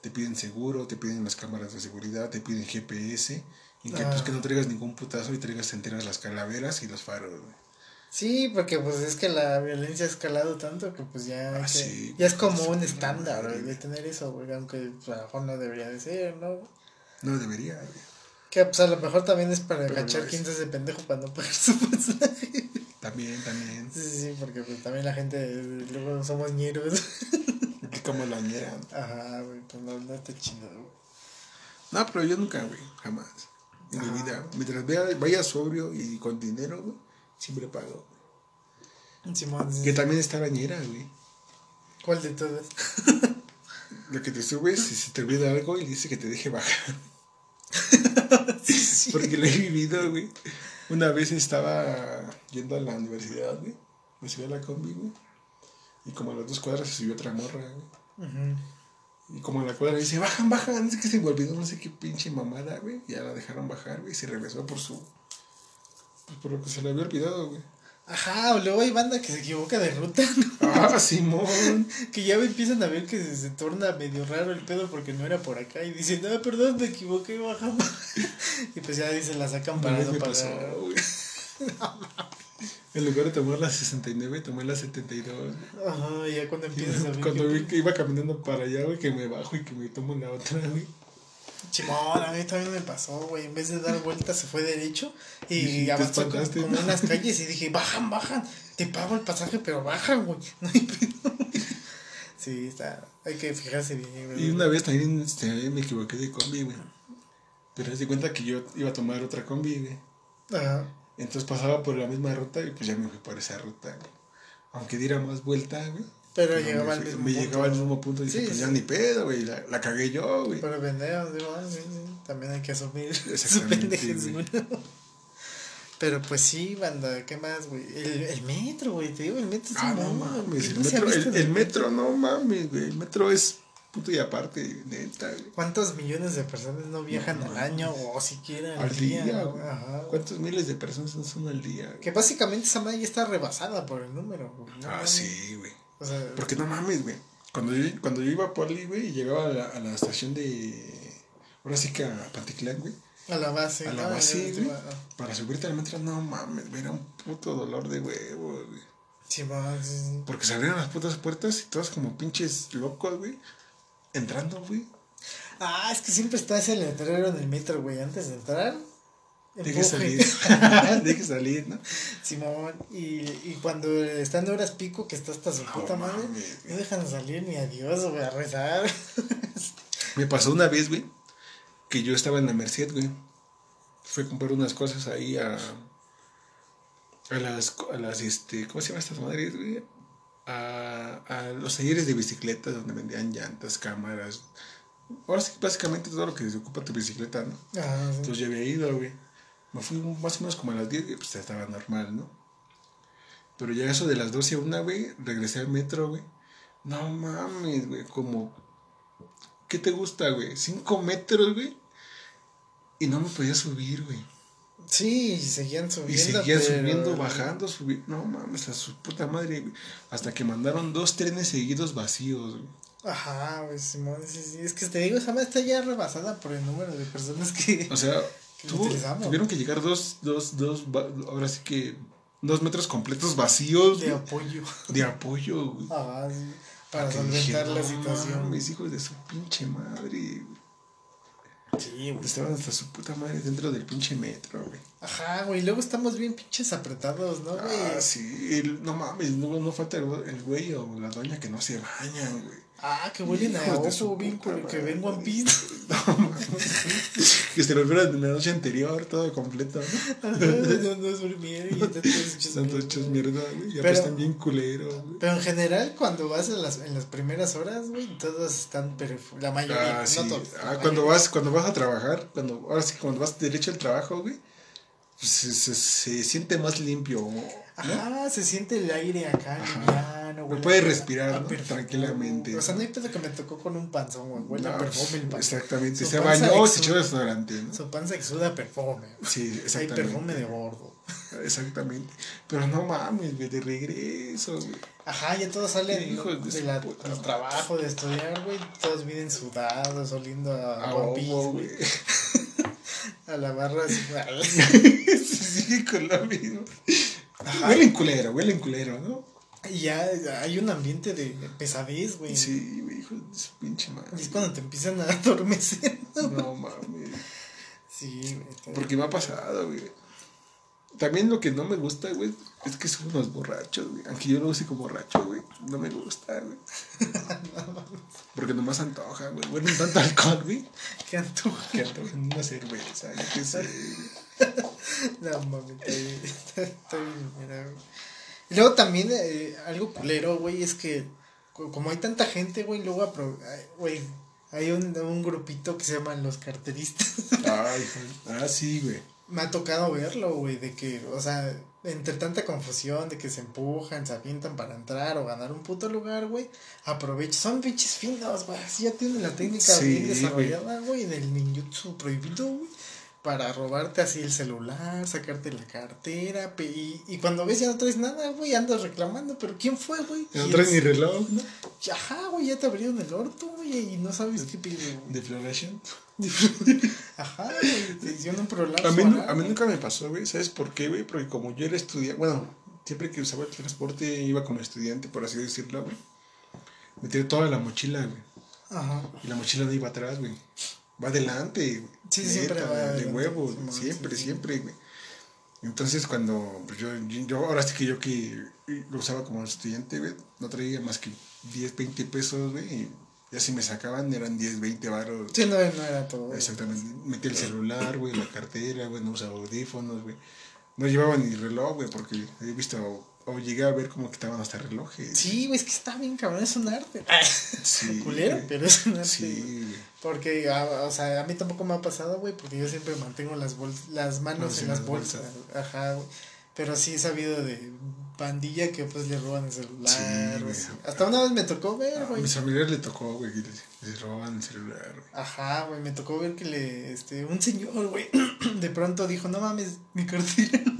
te piden seguro, te piden las cámaras de seguridad, te piden GPS, y que pues Ah. que no traigas ningún putazo y traigas enteras las calaveras y los faros, güey. Sí, porque pues es que la violencia ha escalado tanto que pues ya, Ah, que- sí, ya es como un estándar de tener eso, güey, aunque pues, a lo mejor no debería de ser, ¿no? No debería, güey. Que pues a lo mejor también es para Pero cachar no es. quién es ese pendejo para no pagar su pasaje. También, también. Sí, sí, sí, porque pues también la gente, eh, luego somos ñeros. Como la ñera. Ajá, güey, pues no, no está chido, güey. No, pero yo nunca, güey, jamás. En mi Ah. vida. Mientras vea, vaya sobrio y con dinero, güey, siempre pago. Simón, sí, Que sí. también está la ñera, güey. ¿cuál de todas? Lo que te subes y se te olvida algo y dice que te deje bajar. Sí. Porque lo he vivido, güey. Una vez estaba yendo a la universidad, güey. Me subí a la combi, güey. Y como a las dos cuadras se subió otra morra, güey. Y como en la cuadra dice, bajan, bajan. Es que se me olvidó no sé qué pinche mamada, güey. Ya la dejaron bajar, güey. Y se regresó por su... Pues por lo que se le había olvidado, güey. Ajá, o luego hay banda que se equivoca de ruta, ¿no? Ah, Simón. Que ya empiezan a ver que se, se torna medio raro el pedo porque no era por acá y dicen, no, perdón, me equivoqué, bajamos. y pues ya dicen, la sacan para no pagar. pasó, güey. En lugar de tomar la 69, tomé la 72. Ajá, ya cuando empiezas a ver. Cuando vi que iba caminando para allá, güey, que me bajo y que me tomo la otra, güey. Chimón, a mí también me pasó, güey. En vez de dar vueltas se fue derecho y Y avanzó como, unas calles y dije, bajan, bajan. Te pago el pasaje, pero bajan, güey. No hay pedo. Sí, está. Hay que fijarse bien, güey. Y una vez también este, me equivoqué de combi, güey. Pero me di cuenta que yo iba a tomar otra combi, güey. Ajá. Entonces pasaba por la misma ruta y pues ya me fui por esa ruta, güey. Aunque diera más vuelta, güey. Pero no, llegaba me al mismo Me punto. llegaba al mismo punto y dije, Sí, pues sí. ya ni pedo, güey. La, la cagué yo, güey. Pero pendejos, digo, ah, sí, sí, también hay que asumir su Exactamente, pendejez, güey. Pero pues sí, banda, ¿qué más, güey? El, el metro, güey, te digo, el metro es Ah, un no mames. ¿qué El metro, el, el metro, no mames, güey. El metro es puto y aparte, neta, güey. ¿Cuántos millones de personas no viajan No al año o siquiera al, Al día? día, güey? Ajá. güey. ¿Cuántos miles de personas no son al día? güey? Que básicamente esa madre ya está rebasada por el número, güey. No Ah, mames. sí, güey. O sea, Porque no mames, güey. Cuando yo, cuando yo iba a Poli, güey, y llegaba a la, a la estación de. Ahora sí que a Panticlán, güey. a la base. A la base, güey. Para subirte al metro, no mames, güey. Era un puto dolor de huevo, güey. Sí, sí. Porque se abrieron las putas puertas y todos como pinches locos, güey. Entrando, güey. Ah, es que siempre está ese letrero en el metro, güey. Antes de entrar. Deje salir. Deje salir, ¿no? Simón, y, y cuando están horas pico, que está hasta su No puta madre, no dejan salir ni a Dios, güey, a rezar. Me pasó una vez, güey, que yo estaba en la Merced, güey. Fui a comprar unas cosas ahí a. A las. A las este, ¿Cómo se llaman estas madres, güey? A, a los talleres de bicicletas donde vendían llantas, cámaras, Ahora sí, básicamente todo lo que se ocupa tu bicicleta, ¿no? Sí. Entonces ya había ido, güey. Me fui más o menos como a las 10, güey, pues ya estaba normal, ¿no? Pero ya eso de las 12 a 1, güey, regresé al metro, güey. No mames, güey, como... ¿Qué te gusta, güey? 5 metros, güey. Y no me podía subir, güey. Sí, y seguían Y subiendo. seguía pero- subiendo, bajando, subiendo. No mames, a su puta madre, güey. Hasta que mandaron dos trenes seguidos vacíos, güey. Ajá, güey, Simón, sí, sí. Es que te digo, esa madre está ya rebasada por el número de personas que. O sea, Que tuvo- utilizamos. tuvieron que llegar dos, dos, dos, ahora sí que dos metros completos vacíos de güey, apoyo. de apoyo, güey. Ajá, sí. Para Que solventar la "No situación. Mis hijos de su pinche madre. güey". Sí, güey. Estaban hasta su puta madre dentro del pinche metro, güey. Ajá, güey. Luego estamos bien pinches apretados, ¿no, güey? Ah, sí, el- no mames, no, no falta el, el güey o la doña que no se bañan, güey. Ah, que huelen a ojo, bien que ven One Piece. Que se lo vieron en la noche anterior, todo completo, ¿no? Ajá, no, no durmieron y todos hechos mierda. Ya Pero- están bien culeros. Pero en general, cuando vas a las, en las primeras horas, güey, todos están perfu- La mayoría, Ah, sí. no todos. Ah, cuando mayoría. vas, cuando vas a trabajar, cuando, ahora sí, cuando vas derecho al trabajo, güey, pues se, se, se siente más limpio, ¿no? Ajá, se siente el aire acá, Ajá. Güey. puede respirar, a ¿no? perfume. Tranquilamente. O sea, no hay pedo que me tocó con un panzón, güey. Huele a No, perfume el panzón. Exactamente. Su Se bañó, se echó desodorante, ¿no? Su panza exuda perfume. Sí, Hay exactamente. perfume de bordo. Exactamente. Pero no mames, güey, de regreso, güey. Ajá, ya todos salen de de la- del trabajo, de estudiar, güey. Todos vienen sudados, oliendo a, A güey. A la barra así. sí, sí, con lo mismo. Ajá. Huelen culero, huelen culero, ¿no? Y ya hay un ambiente de pesadez, güey. Sí, güey, hijo de su pinche madre. Y es cuando te empiezan a adormecer. ¿no? No mames. Sí, güey. Porque me ha pasado, güey. También lo que no me gusta, güey, es que son unos borrachos, güey. Aunque yo lo use como borracho, güey. No me gusta, güey. Porque nomás antoja, güey. Huelen tanto alcohol, güey. Qué antoja. Que antojan una cerveza, yo qué sé. No mames, está bien, está, está bien, mira, güey. Y luego también eh, algo culero, güey, es que co- como hay tanta gente, güey, luego, apro- güey, hay un, un grupito que se llaman los carteristas. Ay. Ah, sí, güey. Me ha tocado verlo, güey, de que, o sea, entre tanta confusión, de que se empujan, se avientan para entrar o ganar un puto lugar, güey, aprovecha. Son pinches finos, güey, así ya tienen la técnica Sí, bien desarrollada, güey, del ninjutsu prohibido, güey, para robarte así el celular, sacarte la cartera, pe- y, y cuando ves ya no traes nada, güey, andas reclamando, pero ¿quién fue, güey? No traes es- ni reloj, ¿no? Ajá, güey, ya te abrieron el orto, güey, y no sabes qué pedo, güey. De Floration. Ajá, güey, te hicieron un prolapso. A mí, a mí nunca me pasó, güey. ¿Sabes por qué, güey? Porque como yo era estudiante, bueno, siempre que usaba el transporte iba como estudiante, por así decirlo, güey. Me tiré toda la mochila, güey. Ajá. Y la mochila no iba atrás, güey. Va adelante, güey. Sí, siempre va de adelante, huevo, siempre, sí, siempre, güey. Entonces, cuando pues, yo, yo, yo- ahora sí que yo que lo usaba como estudiante, güey, no traía más que 10, 20 pesos, güey. Y ya si me sacaban eran 10, 20 baros. Sí, no, no era todo. Exactamente. Metí el celular, güey, la cartera, güey, no usaba audífonos, güey. No llevaba ni reloj, güey, porque he visto o, llegué a ver como que estaban hasta relojes. Sí, güey, es que está bien cabrón, es un arte. Sí, Culero, pero es un arte. Sí. Porque, ah, o sea, a mí tampoco me ha pasado, güey, porque yo siempre mantengo las las manos en las bolsas. bolsas. Ajá, güey. Pero sí he sabido de pandilla que pues le roban el celular. Sí, así. Hasta una vez me tocó ver, A güey. mis familiares le tocó, güey, que les, les robaban el celular, güey. Ajá, güey, me tocó ver que le, este, un señor, güey, de pronto dijo, no mames, mi cartera.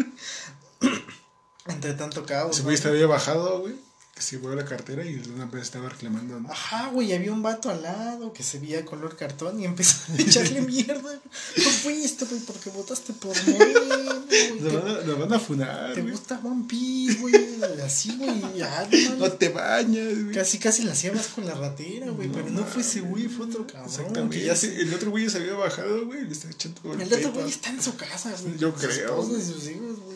Entre tanto caos. Ese güey estaba había bajado, güey, que se llevó la cartera y una vez estaba reclamando, ¿no? Ajá, güey, había un vato al lado que se veía color cartón y empezó a echarle mierda. No fuiste, güey, porque votaste por Moreno, güey. Lo van lo van a funar, te güey. gusta One Piece, güey. Así, güey. ya, no te bañas, güey. Casi, casi la hacías con la ratera, güey. No pero no fue ese güey, fue otro cabrón. Exactamente. Que ya se- El otro güey ya se había bajado, güey, le está echando El otro güey está en su casa, güey. Yo creo, y sus hijos, güey.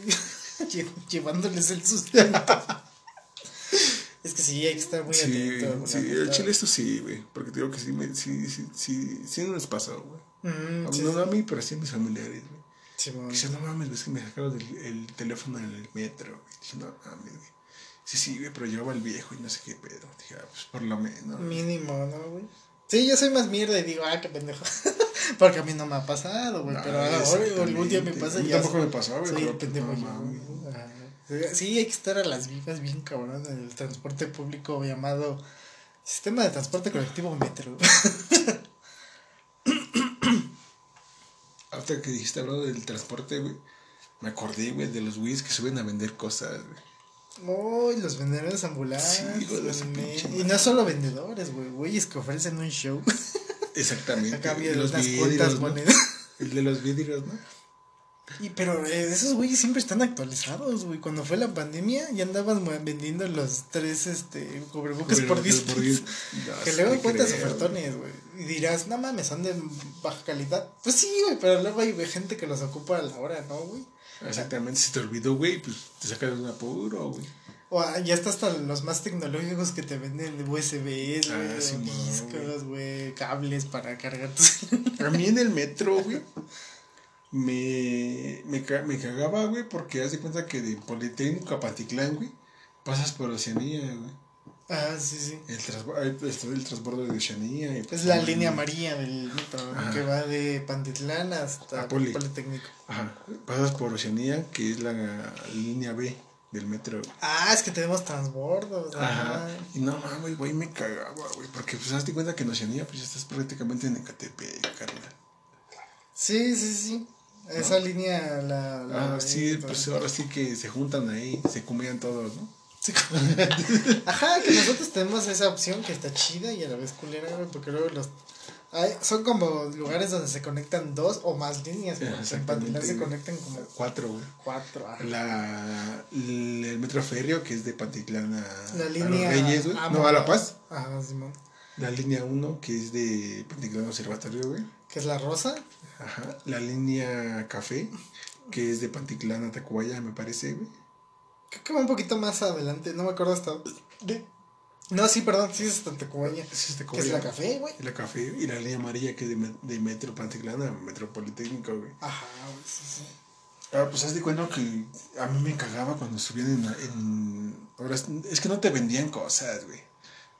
lle- Llevándoles el sustento. es que sí, hay que estar muy Sí, atento. sí, el chile esto sí, güey. Porque te digo que sí, me, sí, sí, sí, sí nos pasó, güey. Mm, No, sí, no a mí, pero sí a mis familiares, güey. Simón. Dice, no mames, ves que me sacaron el teléfono en el metro, güey. Dije, no mames, güey. Sí, sí, güey, pero llevaba el viejo y no sé qué pedo. Dije, ah, pues por lo menos. Mínimo, ¿no, güey? Sí, yo soy más mierda y digo, ah, qué pendejo. Porque a mí no me ha pasado, güey. No, pero ahora algún día me pasa A mí tampoco me pasó, güey, Soy el pendejo. yo. Ajá. Sí, hay que estar a las vivas bien cabrón en el transporte público llamado Sistema de Transporte Colectivo Metro. Ahorita que dijiste hablando del transporte, güey, me acordé, güey, de los güeyes que suben a vender cosas, güey. Uy, los vendedores ambulantes. Sí, Y no solo vendedores, güey. Güeyes que ofrecen un show Exactamente. a cambio de los unas vidrios, ¿no? monedas. El de los vidrios, ¿no? Y pero eh, esos güeyes siempre están actualizados, güey. Cuando fue la pandemia ya andaban vendiendo los tres este cubrebocas por 10 Por diez-. No, Que luego creo, ofertones, güey. Y dirás, no mames, son de baja calidad. Pues sí, güey, pero luego hay gente que los ocupa a la hora, ¿no, güey? Exactamente, si te olvidó, güey, pues te sacas un apuro, güey. O ah, ya está hasta los más tecnológicos que te venden USBs, güey, Ah, discos, güey, cables para cargar tu celular. A mí en el metro, güey, me, me, me cagaba, güey, porque haz de cuenta que de Politécnico a Pantitlán, güey, pasas por Oceanía, güey. Ah, sí, sí. El, transbo- ahí está el transbordo de Oceanía. y, Es pues, la no, línea no. amarilla del metro. Ajá. que va de Pantitlán hasta Poli. Politécnico. Ajá, pasas por Oceanía, que es la línea B del metro. Ah, es que tenemos transbordos. Ajá. Ajá. Y no mames, güey, me cagaba, güey. Porque pues hazte cuenta que en Oceanía, pues ya estás prácticamente en Ecatepec, carnal. Sí, sí, sí. Esa línea la. la Ah, sí, pues ahora sí que se juntan ahí, se comían todos, ¿no? Ajá, que nosotros tenemos esa opción que está chida y a la vez culera, güey, porque luego los. hay- son como lugares donde se conectan dos o más líneas. En se conectan como Cuatro, güey. cuatro. ajá. La, el, metro férreo, que es de Pantitlán a, La a línea. Los Reyes, güey. ah, No, a La Paz. Ajá, Simón. La línea 1, que es de Pantitlán Observatorio, güey. Que es la rosa. Ajá. La línea café, que es de Pantitlán a Tacubaya, me parece, güey. Creo que va un poquito más adelante, no me acuerdo hasta. de- No, sí, perdón, sí es hasta Tacubaya. Es Que es la café, güey. La café y la línea amarilla que es de, de Metro Pantitlán a Metro Politécnico, güey. Ajá, güey, sí, sí. Ah, pues haz de cuenta que a mí me cagaba cuando subían en, en horas. Es que no te vendían cosas, güey.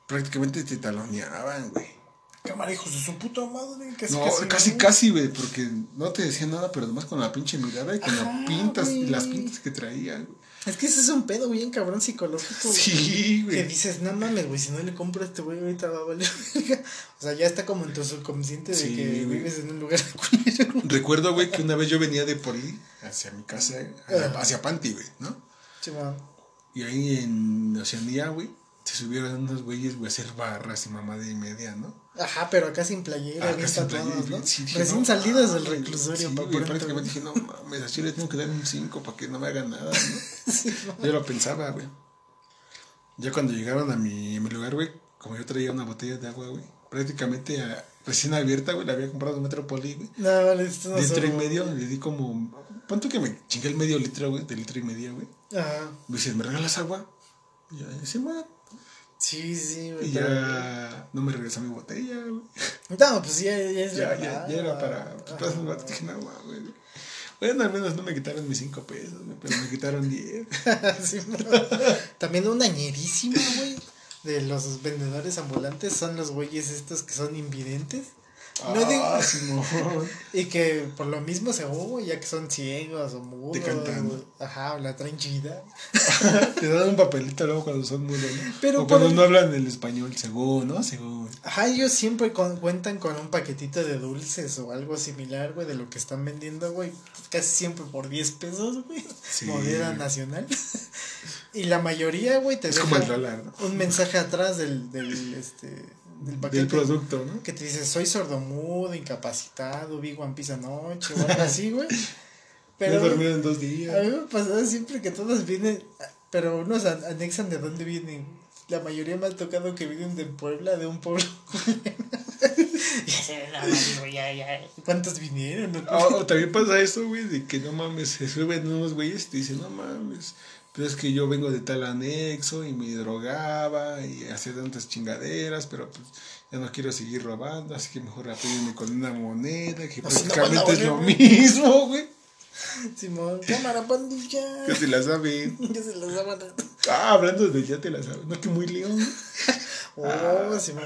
Prácticamente te taloneaban, güey. Cámara, hijos de su puta madre. Casi, No, casi, casi, casi, güey, porque no te decían nada, pero además con la pinche mirada y con Ajá, las pintas, las pintas que traían, güey. Es que ese es un pedo bien cabrón psicológico. güey. Sí, Que güey. dices, no mames, güey, si no le compro a este güey, ahorita va a valer. verga". O sea, ya está como en tu subconsciente de Sí, que güey. vives en un lugar culero. Recuerdo, güey, que una vez yo venía de Poli hacia mi casa, hacia, Ajá. hacia Panti, güey, ¿no? Simón. Y ahí en Oceanía, güey, se subieron unos güeyes, güey, a hacer barras y mamada y media, ¿no? Ajá, pero acá sin playera, casi en tatuados, playa, ¿no? sí, dije, Recién no, salidos del reclusorio, Sí, pa' güey, pronto, prácticamente dije, no mames, así le tengo que dar un 5 para que no me haga nada, ¿no? Sí. Yo lo pensaba, güey. Ya cuando llegaron a mi, a mi lugar, güey, como yo traía una botella de agua, güey, prácticamente a- recién abierta, güey, la había comprado en Metropoli, güey. No, vale, esto no litro y medio, le di como. ¿Cuánto que me chingué el medio litro, güey? De litro y medio, güey. Ajá. Me dice, ¿me regalas agua? Y ya, sí, man. Sí, sí, güey. Y pero- ya no me regresó mi botella, güey. No, pues ya, ya es Ya, ya, ya era para. Pues, vato, dije, no, güey. Bueno, al menos no me quitaron mis 5 pesos, güey, pero me quitaron 10. Sí. También una ñerísima, güey, de los vendedores ambulantes son los güeyes estos que son invidentes. No digo- Ah. Y que por lo mismo se güey, ya que son ciegos o mudos. Te cantan. güey. Ajá, la traen chida. Te dan un papelito luego cuando son mudos, ¿no? Pero o cuando no hablan el español, según, ¿no? Según. Ajá, ellos siempre con- cuentan con un paquetito de dulces o algo similar, güey, de lo que están vendiendo, güey. Casi siempre por 10 pesos, güey. Sí. Moneda nacional. y la mayoría, güey, te Es deja como el dólar, ¿no? un mensaje atrás del, del, este, del paquete. Del producto, ¿no? Que te dice, soy sordomudo, incapacitado, vi One Piece anoche o algo así, güey. Pero. He dormido en dos a mí días. me pasaba siempre que todos vienen, pero unos an- anexan de dónde vienen. La mayoría me ha tocado que vienen de Puebla, de un pueblo. Y así, "No mames, güey, ya, ya". ¿Cuántos vinieron? no? O, o también pasa eso, güey, de que no mames, se suben unos güeyes y te dicen, no mames, pero es que yo vengo de tal anexo y me drogaba y hacía tantas chingaderas, pero pues ya no quiero seguir robando, así que mejor apóyenme con una moneda, que no, prácticamente es lo mismo, güey. Simón, cámara pandilla. Que se la sabe. que se la saben. Ah, hablando de ya te la sabes. No, que muy león. Oh, Simón,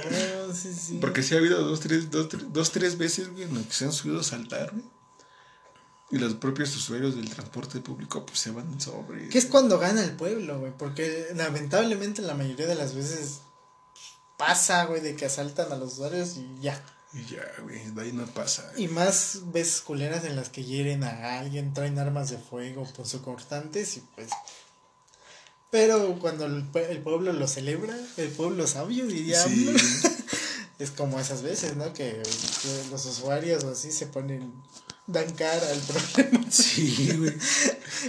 sí, sí. Porque sí ha habido dos, tres, dos, tres, dos, tres veces, güey, en las que se han subido a saltar, güey. Y los propios usuarios del transporte público, pues se van sobre. Que es cuando gana el pueblo, güey. Porque lamentablemente la mayoría de las veces pasa, güey, de que asaltan a los usuarios y ya. Y ya, güey, de ahí no pasa. Y más veces culeras en las que hieren a alguien, traen armas de fuego, punzocortantes y pues. Pero cuando el, el pueblo lo celebra, el pueblo sabio, diría. Sí. Es como esas veces, ¿no? Que, que los usuarios o así se ponen. Dan cara al problema Sí, güey.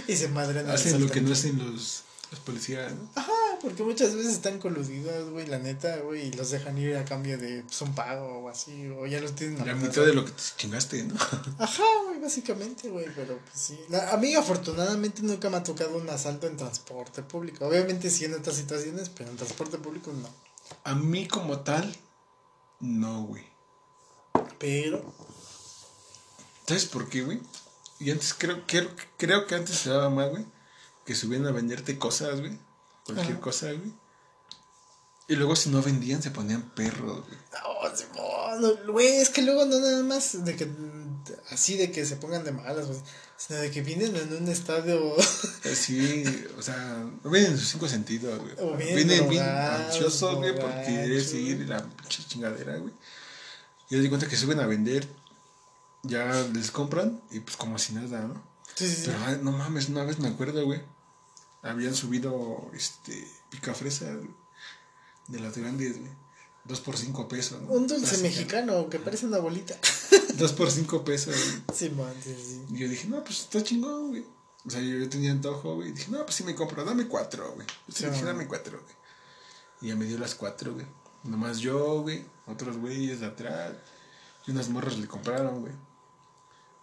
y se los Hacen lo que no hacen los, los policías, ¿no? Ajá, porque muchas veces están coludidos, güey, la neta, güey, y los dejan ir a cambio de pues, un pago o así, o ya los tienen La mitad de lo que te chingaste, ¿no? Ajá, güey, básicamente, güey, pero pues sí. La- a mí afortunadamente nunca me ha tocado un asalto en transporte público. Obviamente sí en otras situaciones, pero en transporte público no. A mí como tal, no, güey. Pero, ¿Sabes por qué, güey? Y antes creo, creo, creo que antes se daba más, güey. Que subían a venderte cosas, güey. Cualquier Ajá. cosa, güey. Y luego si no vendían se ponían perros, güey. no, güey, es que luego no nada más de que así de que se pongan de malas, güey, sino de que vienen en un estadio Sí, o sea, no vienen en sus cinco sentidos, güey. O bien Vienen bien ansiosos, güey, porque querer seguir la pinche chingadera, güey. Y di cuenta que suben a vender, ya les compran y pues como si nada, ¿no? Sí, sí. Pero ay, no mames, una vez me acuerdo, güey. Habían subido este pica fresa güey, de las grandes, güey. Dos por cinco pesos. ¿no? Un dulce Así, mexicano que parece una bolita. Dos por cinco pesos, güey. Sí, sí. Y yo dije, no, pues está chingón, güey. O sea, yo, yo tenía antojo, güey. Y dije, no, pues sí me compro, dame cuatro, güey. Le dije, man. dame cuatro, güey. Y ya me dio las cuatro, güey. Nomás yo, güey. Otros güeyes de atrás. Y unas morras le compraron, güey.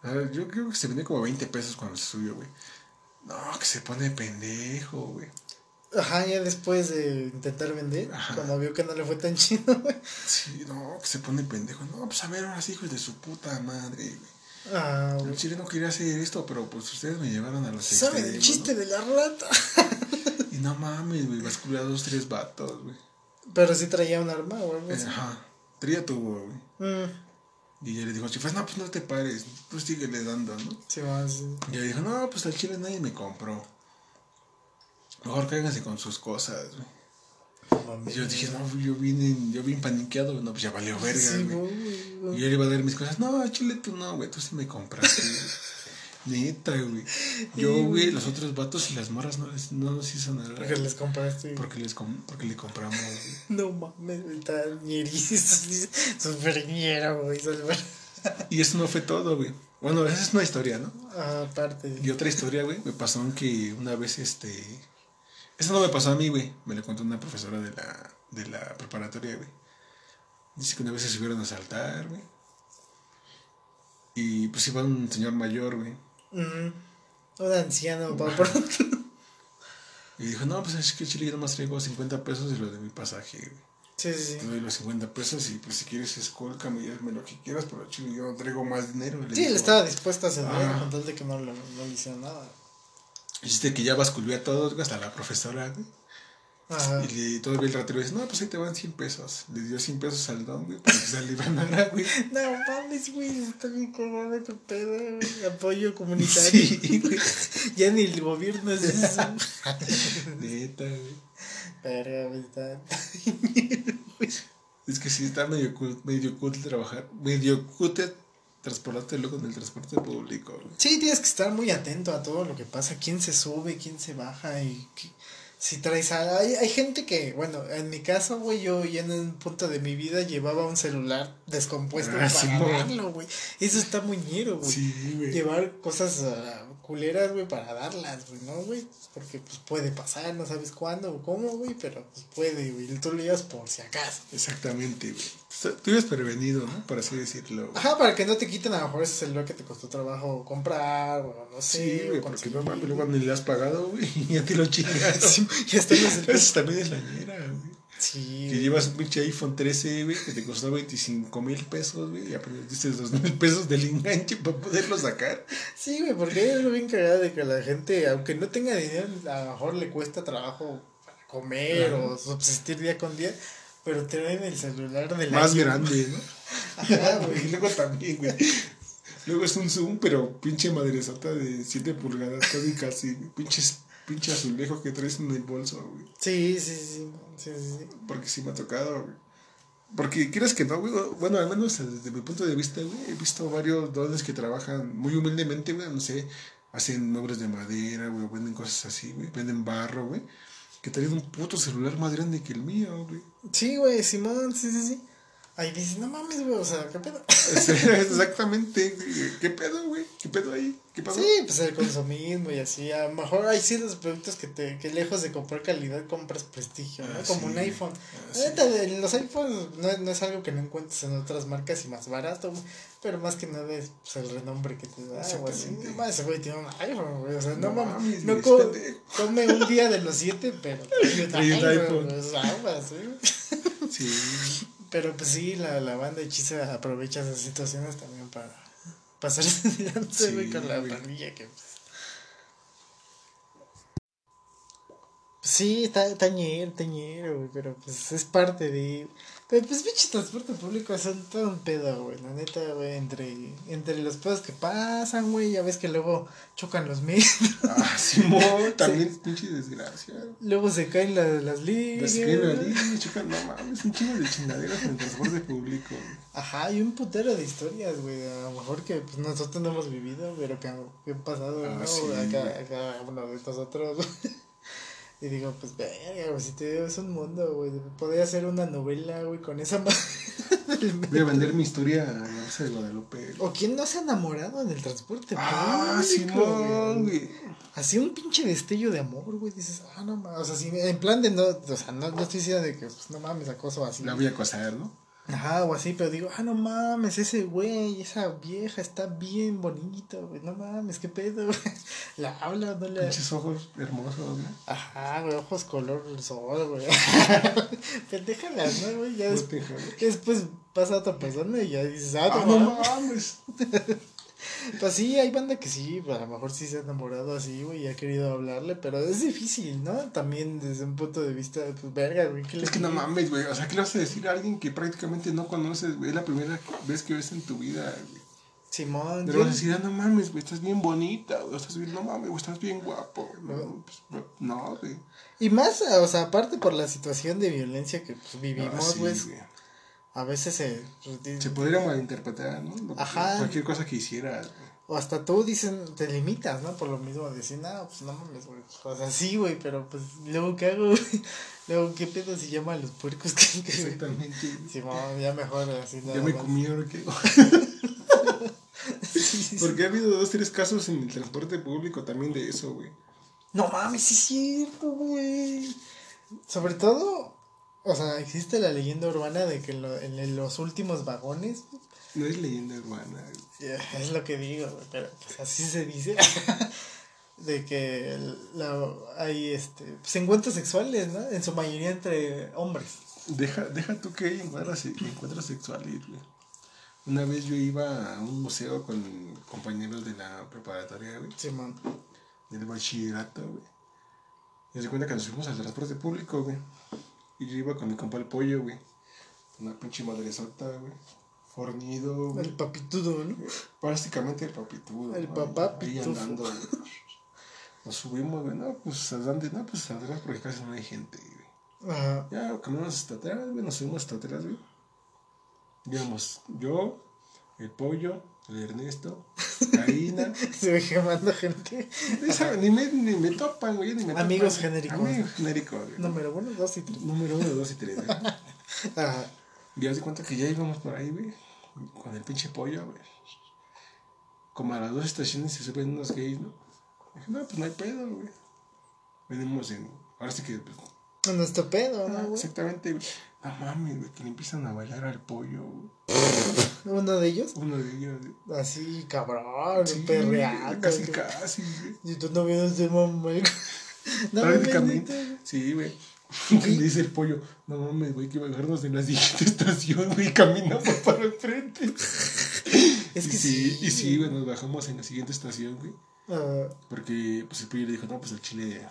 A ver, yo creo que se vendió como 20 pesos cuando se subió, güey. No, que se pone pendejo, güey. Ajá, ya después de intentar vender, Ajá. cuando vio que no le fue tan chido, güey. Sí, no, que se pone pendejo. No, pues a ver, ahora sí, hijos de su puta madre, güey. Ah, El güey. chile no quería hacer esto, pero pues ustedes me llevaron a los ¿Saben el chiste ¿no? de la rata? Y no mames, güey, basculé a dos, tres vatos, güey. Pero sí traía un arma o algo así. Ajá. Tría tuvo, güey. Mm, Y ella le dijo, chifas, no, pues no te pares, pues síguele dando, ¿no? sí, va, sí. Y ella dijo, no, pues al chile nadie me compró. Mejor cáiganse con sus cosas, güey. Y yo dije, no, yo vine, yo vine paniqueado, no, pues ya valió verga, Sí, güey. Y yo le iba a dar mis cosas, no, al chile tú no, güey, tú sí me compraste. Neta, güey. Yo, Sí, güey, los otros vatos y las morras no, les, no nos hizo nada. Porque les compraste. Porque, les com- porque le compramos, güey. No mames, está ñerísimo. Súper ñero, güey. Y eso no fue todo, güey. Bueno, esa es una historia, ¿no? Ah, Aparte. Y otra historia, güey, me pasó en que una vez, este... Eso no me pasó a mí, güey. Me lo contó una profesora de la, de la preparatoria, güey. Dice que una vez se subieron a saltar, güey. Y pues iba un señor mayor, güey. Mm, un anciano, pa' pronto. Y dijo, no, pues es que chile yo nomás traigo 50 pesos y lo de mi pasaje, güey. Sí, sí, Te sí. doy los 50 pesos y pues si quieres escólcame y hazme lo que quieras, pero chile yo traigo más dinero. Le Sí, dijo, estaba dispuesto a ceder Ah. con tal de que no, le- no le hicieron nada. Dijiste que ya basculó a todos, hasta la profesora, güey. Ajá. Y le, todavía el ratero dice, no, pues ahí te van 100 pesos. Le dio 100 pesos al don, güey, para que se alivianara, güey. No mames, güey, está bien cagado tu pedo, güey. Apoyo comunitario. Sí, güey. ya ni el gobierno es eso. Neta, güey. Pero, güey, está. Es que sí, está medio cool, medio cool trabajar. Medio cool te- transportarte luego en el transporte público, güey. Sí, tienes que estar muy atento a todo lo que pasa. Quién se sube, quién se baja y qué- si traes a... Hay, hay gente que, bueno, en mi caso, güey, yo ya en un punto de mi vida llevaba un celular descompuesto Ah, para Simón. darlo, güey. Eso está muy ñero, güey. Sí, güey. Llevar cosas ah, culeras, güey, para darlas, güey, ¿no, güey? Porque, pues, puede pasar, no sabes cuándo o cómo, güey, pero, pues, puede, güey. Tú lo llevas por si acaso. Exactamente, güey. O sea, Tú ibas prevenido, ¿no? Por así decirlo. Ajá, para que no te quiten a lo mejor ese celular que te costó trabajo comprar, o no sé. Sí, güey, porque no mames, luego ni le has pagado, güey, y ya te lo chingas. Sí, están los Eso también es la ñera, güey. Sí. Que llevas un pinche iPhone 13, güey, que te costó 25 mil pesos, güey, y aprendiste 2 mil pesos del enganche para poderlo sacar. Sí, güey, porque hay algo bien cagado de que la gente, aunque no tenga dinero, a lo mejor le cuesta trabajo para comer o subsistir día con día, pero traen el celular del Más año. grande, ¿no? Ajá, güey. Y luego también, güey. Luego es un Zoom, pero pinche madresota de 7 pulgadas, casi casi. Pinches, pinche azulejo que traes en el bolso, güey. Sí, sí, sí, sí, sí, sí. Porque sí me ha tocado, güey. Porque quieres que no, güey. Bueno, al menos desde mi punto de vista, güey, he visto varios dones que trabajan muy humildemente, güey. No sé, hacen muebles de madera, güey, venden cosas así, güey. Venden barro, güey. Que traen un puto celular más grande que el mío, güey. Sí, güey, Simón, sí, sí, sí. Ahí dices, no mames, güey, o sea, ¿qué pedo? Exactamente. ¿Qué pedo, güey? ¿Qué pedo ahí? ¿Qué pasó? Sí, pues el consumismo y así. A lo mejor hay ciertos productos que te que lejos de comprar calidad compras prestigio, ¿no? Ah, Como sí. un iPhone. Ah, de- los iPhones no, no es algo que no encuentres en otras marcas y más barato, güey. Pero más que nada es pues, el renombre que te da, o así. No mames, ese güey tiene un iPhone, güey. O sea, no, No mames. No co- come un día de los siete, pero trae un iPhone. aguas. Sí. Pero pues sí, la, la banda hechiza aprovecha esas situaciones también para pasarse de lanza, Sí, con la güey. pandilla que pues. Sí, está está ñero, está ñero, güey, pero pues es parte de... Pero pues pinche transporte público es todo un pedo, güey, la neta, güey, entre, entre los pedos que pasan, güey, ya ves que luego chocan los medios, Ah, Simón, también pinche desgracia. luego se caen la- las líneas. Las ahí, chica, no mames, un chingo de chingaderas en el transporte público. Ajá, hay un putero de historias, güey. A lo mejor que pues, nosotros no hemos vivido, pero que han, que han pasado, Ah, ¿no? sí, acá, acá uno de nosotros. Y digo, pues, verga, güey, si te digo, es un mundo, güey. Podría hacer una novela, güey, con esa madre. Voy a vender mi historia a la Rosa de Guadalupe. o quién no se ha enamorado en el transporte Ah, público, güey. Así un pinche destello de amor, güey. Dices, ah, no mames. O sea, si, en plan de no, o sea, no, no estoy diciendo de que, pues, no mames, acoso así. La voy a acosar, ¿no? Ajá, o así, pero digo, ah, no mames, ese güey, esa vieja está bien bonita, güey, no mames, qué pedo, güey. La habla, no le. Pinches ojos hermosos, ¿no? Ajá, güey, ojos color sol, güey. Pendejalas, ¿no, güey? Ya No des- te jodas. después pasa otra persona y ya dices, ah, Ah, no no mames. Pues sí, hay banda que sí, a lo mejor sí se ha enamorado así, güey, y ha querido hablarle, pero es difícil, ¿no? También desde un punto de vista, pues, verga, güey, ¿qué Es que no mames, güey. O sea, ¿qué le vas a decir a alguien que prácticamente no conoces, güey? Es la primera vez que ves en tu vida, güey. Simón, Le vas a decir, ah, no mames, güey, estás bien bonita, güey. Estás bien, no mames, güey, estás bien guapo. güey. No, pues, no, güey. Y más, o sea, aparte por la situación de violencia que pues, Ah, vivimos, güey. A veces se... Se podría malinterpretar, ¿no? Lo Ajá. Cualquier cosa que hicieras. O hasta tú dicen, te limitas, ¿no? Por lo mismo, de decir, no, pues no mames, güey. O sea, sí, güey, pero pues, luego, ¿qué hago, güey? Luego, ¿qué pedo si llama a los puercos? que que Exactamente. güey. Simón, ya mejor así nada Ya me comí ahora qué. Sí, sí, sí. Porque ha habido dos, tres casos en el transporte público también de eso, güey. No mames, sí es cierto, güey. Sobre todo, o sea, existe la leyenda urbana de que en, lo- en los últimos vagones No es leyenda urbana. Es lo que digo, güey, pero pues así se dice. de que la, hay este, pues, encuentros sexuales, ¿no? En su mayoría entre hombres. Deja, deja tú que hay encuentros, encuentros sexuales, güey. Una vez yo iba a un museo con compañeros de la preparatoria, güey. Simón. del bachillerato, güey. Y se cuenta que nos fuimos al transporte público, güey. Y yo iba con mi compa el pollo, güey. Una pinche madresota, güey. Fornido, güey. El papitudo, ¿no? Prácticamente el papitudo. El ¿no? papá Ahí andando, güey. Nos subimos, güey. No, pues a dónde, no, pues atrás porque casi no hay gente, güey. Ajá. Ya caminamos hasta atrás, güey. Nos subimos hasta atrás, güey. Digamos, yo, el pollo, Ernesto, Karina. Se ve quemando gente. Esa, ni, me, ni me topan, güey. Ni me Amigos topan. genéricos. Amigos genéricos, güey. Número uno, dos y tres. Número uno, dos y tres, güey. Ajá. Y cuenta que ya íbamos por ahí, güey. Con el pinche pollo, güey. Como a las dos estaciones se suben unos gays, ¿no? Dije, no, pues no hay pedo, güey. Venimos en. Ahora sí que. pues, En nuestro pedo, ah, ¿no, güey? exactamente, güey. No mames, güey, que le empiezan a bailar al pollo. Uno de ellos, Uno de ellos, güey. así, cabrón, Sí, perreando. Casi, casi, güey. Y tú no vienes de mamá. No, Prácticamente. Sí, güey. Me dice el pollo, no mames, güey, que bajarnos en la siguiente estación, güey, caminamos para enfrente. Es que y sí, Y sí, güey, nos bajamos en la siguiente estación, güey. Ah. Porque, pues el pollo le dijo, no, pues el chile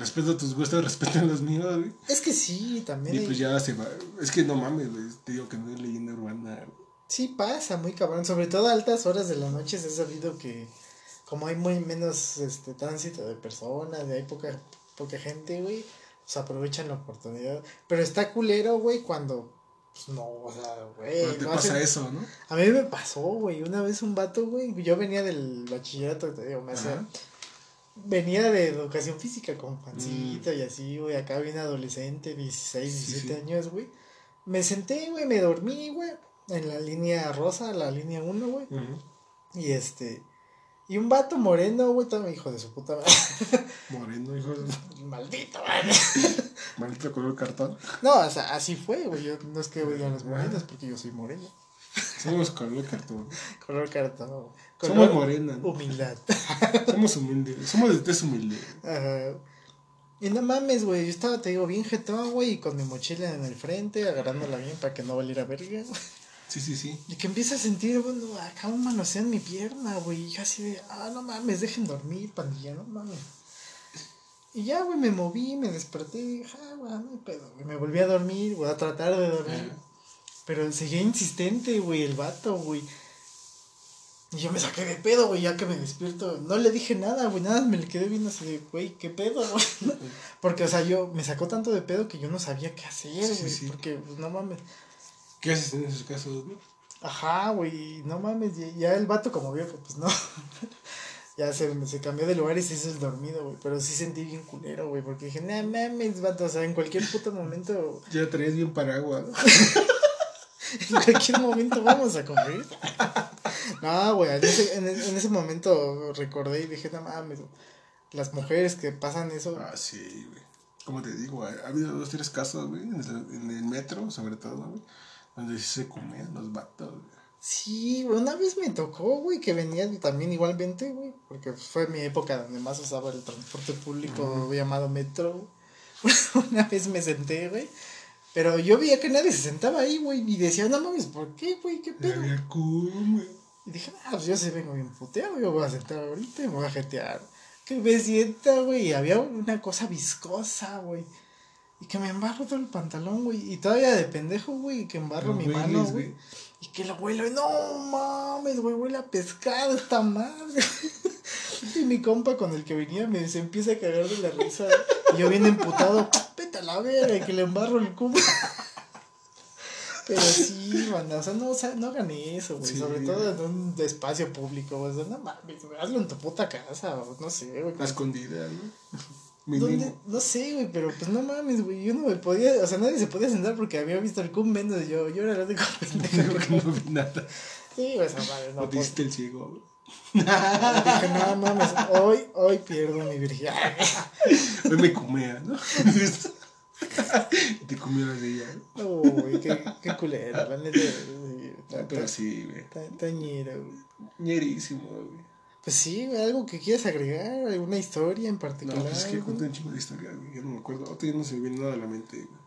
Respeto tus gustos, respeto los míos, güey. Es que sí, también. Y pues ya se va. Es que no mames, güey. Te digo que no es leyenda urbana. Sí pasa, muy cabrón. Sobre todo a altas horas de la noche se ha sabido que como hay muy menos este tránsito de personas, de hay poca, poca gente, güey, pues aprovechan la oportunidad. Pero está culero, güey, cuando pues no, o sea, güey. te pasa eso, ¿no? A mí me pasó, güey. Una vez un vato, güey. Yo venía del bachillerato, te digo, me hacía venía de educación física con Juancito y así, güey, acá bien adolescente, 16, 17 años, güey. Me senté, güey, me dormí, güey, en la línea rosa, la línea 1, güey. Y este, y un vato moreno, güey, también hijo de su puta madre. Moreno, hijo de... Maldito, güey. Maldito color cartón. No, o sea, así fue, güey. Yo no es que a los morenos porque yo soy moreno. Somos color cartón. Color cartón. Somos morena. Humildad. Somos humildes. Somos de test humilde. Ajá. Y no mames, güey. Yo estaba, te digo, bien jetón, güey, y con mi mochila en el frente, agarrándola bien para que no valiera verga. Sí, sí, sí. Y que empieza a sentir, bueno, acá un manoseo en mi pierna, güey. Y así de, ah, no mames, dejen dormir, pandilla, no mames. Y ya, güey, me moví, me desperté ah, güey, no pedo, Me volví a dormir, voy a tratar de dormir. Pero seguía insistente, güey, el vato, güey. Y yo me saqué de pedo, güey, ya que me despierto. No le dije nada, güey, nada, me le quedé viendo así de, güey, ¿qué pedo, güey? Porque, o sea, yo me sacó tanto de pedo que yo no sabía qué hacer, güey. Porque, pues, no mames. ¿Qué haces en esos casos, güey? Ajá, güey, no mames. Ya el vato, como vio que, pues no. ya se, se cambió de lugar y se hizo el dormido, güey. Pero sí sentí bien culero, güey, porque dije, no mames, vato, o sea, en cualquier puto momento. Ya traías bien paraguas. en cualquier momento vamos a comer. no, güey, en ese, en, ese momento recordé y dije, no mames, las mujeres que pasan eso. Ah, sí, güey. Como te digo, ha, habido dos, tres casos, güey, en el, metro, sobre todo, güey, donde se comían los vatos, güey. Sí, una vez me tocó, güey, que venía también igualmente, güey, porque fue mi época donde más usaba el transporte público llamado metro. una vez me senté, güey, pero yo veía que nadie se sentaba ahí, güey, y decía, no mames, ¿por qué, güey? ¿Qué pedo? Y dije, ah, pues yo se vengo bien puteado, yo voy a sentar ahorita y me voy a jetear. Que me sienta, güey, y había una cosa viscosa, güey. Y que me embarro todo el pantalón, güey. Y todavía de pendejo, güey, que embarro mi mano, güey. Y que lo huelo, y no mames, güey, huele a pescado esta madre. y mi compa con el que venía me se empieza a cagar de la risa. Y yo bien emputado, vete a la verga, y que le embarro el cubo. Pero sí, manda, o sea, no, o sea, no hagan eso, güey. Sobre todo en un espacio público, güey. O sea, no mames, hazlo en tu puta casa, o no sé, güey. La escondida, ¿no? ¿Dónde? No sé, güey, pero pues no mames, güey. Yo no me podía, o sea, nadie se podía sentar porque había visto el cum menos yo. Yo era el único pendejo. no vi nada. Sí, güey, esa madre, no. O diste el ciego, güey. Dije, no mames, hoy, hoy pierdo mi virginidad. Hoy me comía, ¿no? te comieron de ella. ¿no? Uy, qué, qué culera, la neta. Pero sí, güey. Tañera, güey. Ñerísimo, güey. Pues sí, algo que quieras agregar, alguna historia en particular. No, pues es que conté un chingo de historia, güey. Yo no me acuerdo. Ahorita ya no se me viene nada a la mente, güey.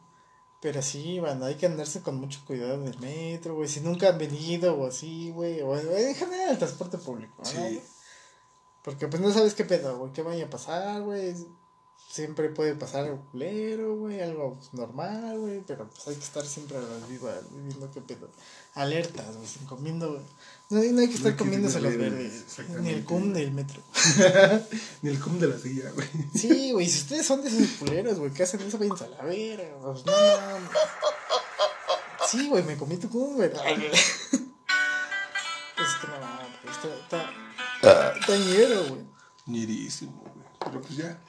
Pero sí, bueno, hay que andarse con mucho cuidado en el metro, güey. Si nunca han venido o así, güey. O en general el transporte público, ¿no? Sí. Porque pues no sabes qué pedo, güey. ¿Qué vaya a pasar, güey? Siempre puede pasar algo culero, güey. Algo normal, güey. Pero pues hay que estar siempre a la viva, viendo qué pedo. Alertas, güey. Sin comiendo, güey. No, no hay que estar comiéndose los verdes. Ni el cum del metro. ni el cum de la silla, güey. Sí, güey. Si ustedes son de esos culeros, güey, ¿qué hacen eso? Vayan a la verga. Pues no, no. Sí, güey, me comí tu cum, güey. Es que no, güey. Está, está, está ñero, güey. Ñerísimo, güey. Pero pues ya.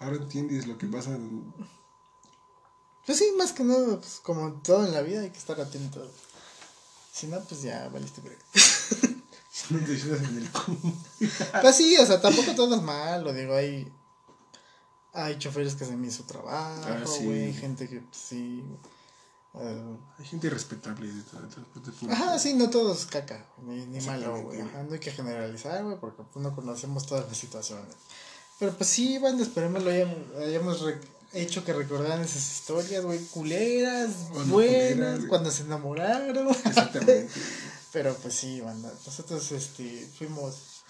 Ahora entiendes lo que pasa. En... Pues sí, más que nada, pues como todo en la vida hay que estar atento. Si no, pues ya valiste breve. no te ayudas en el Pues sí, o sea, tampoco todo es malo, digo, hay. Hay choferes que hacen bien su trabajo, ah, güey, hay gente que pues, sí. Uh, hay gente irrespetable de transporte público. Ajá, sí, no todos caca, ni, ni malo, güey. no hay que generalizar, güey, porque pues, no conocemos todas las situaciones. Pero pues sí, bueno, esperemos lo hayamos, hayamos hecho que recordaran esas historias, güey, culeras, buenas, cuando se enamoraron. Exactamente. Pero pues sí, banda. Nosotros este, fuimos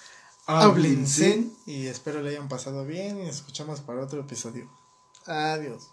a Blinzen y espero le hayan pasado bien y nos escuchamos para otro episodio. Adiós.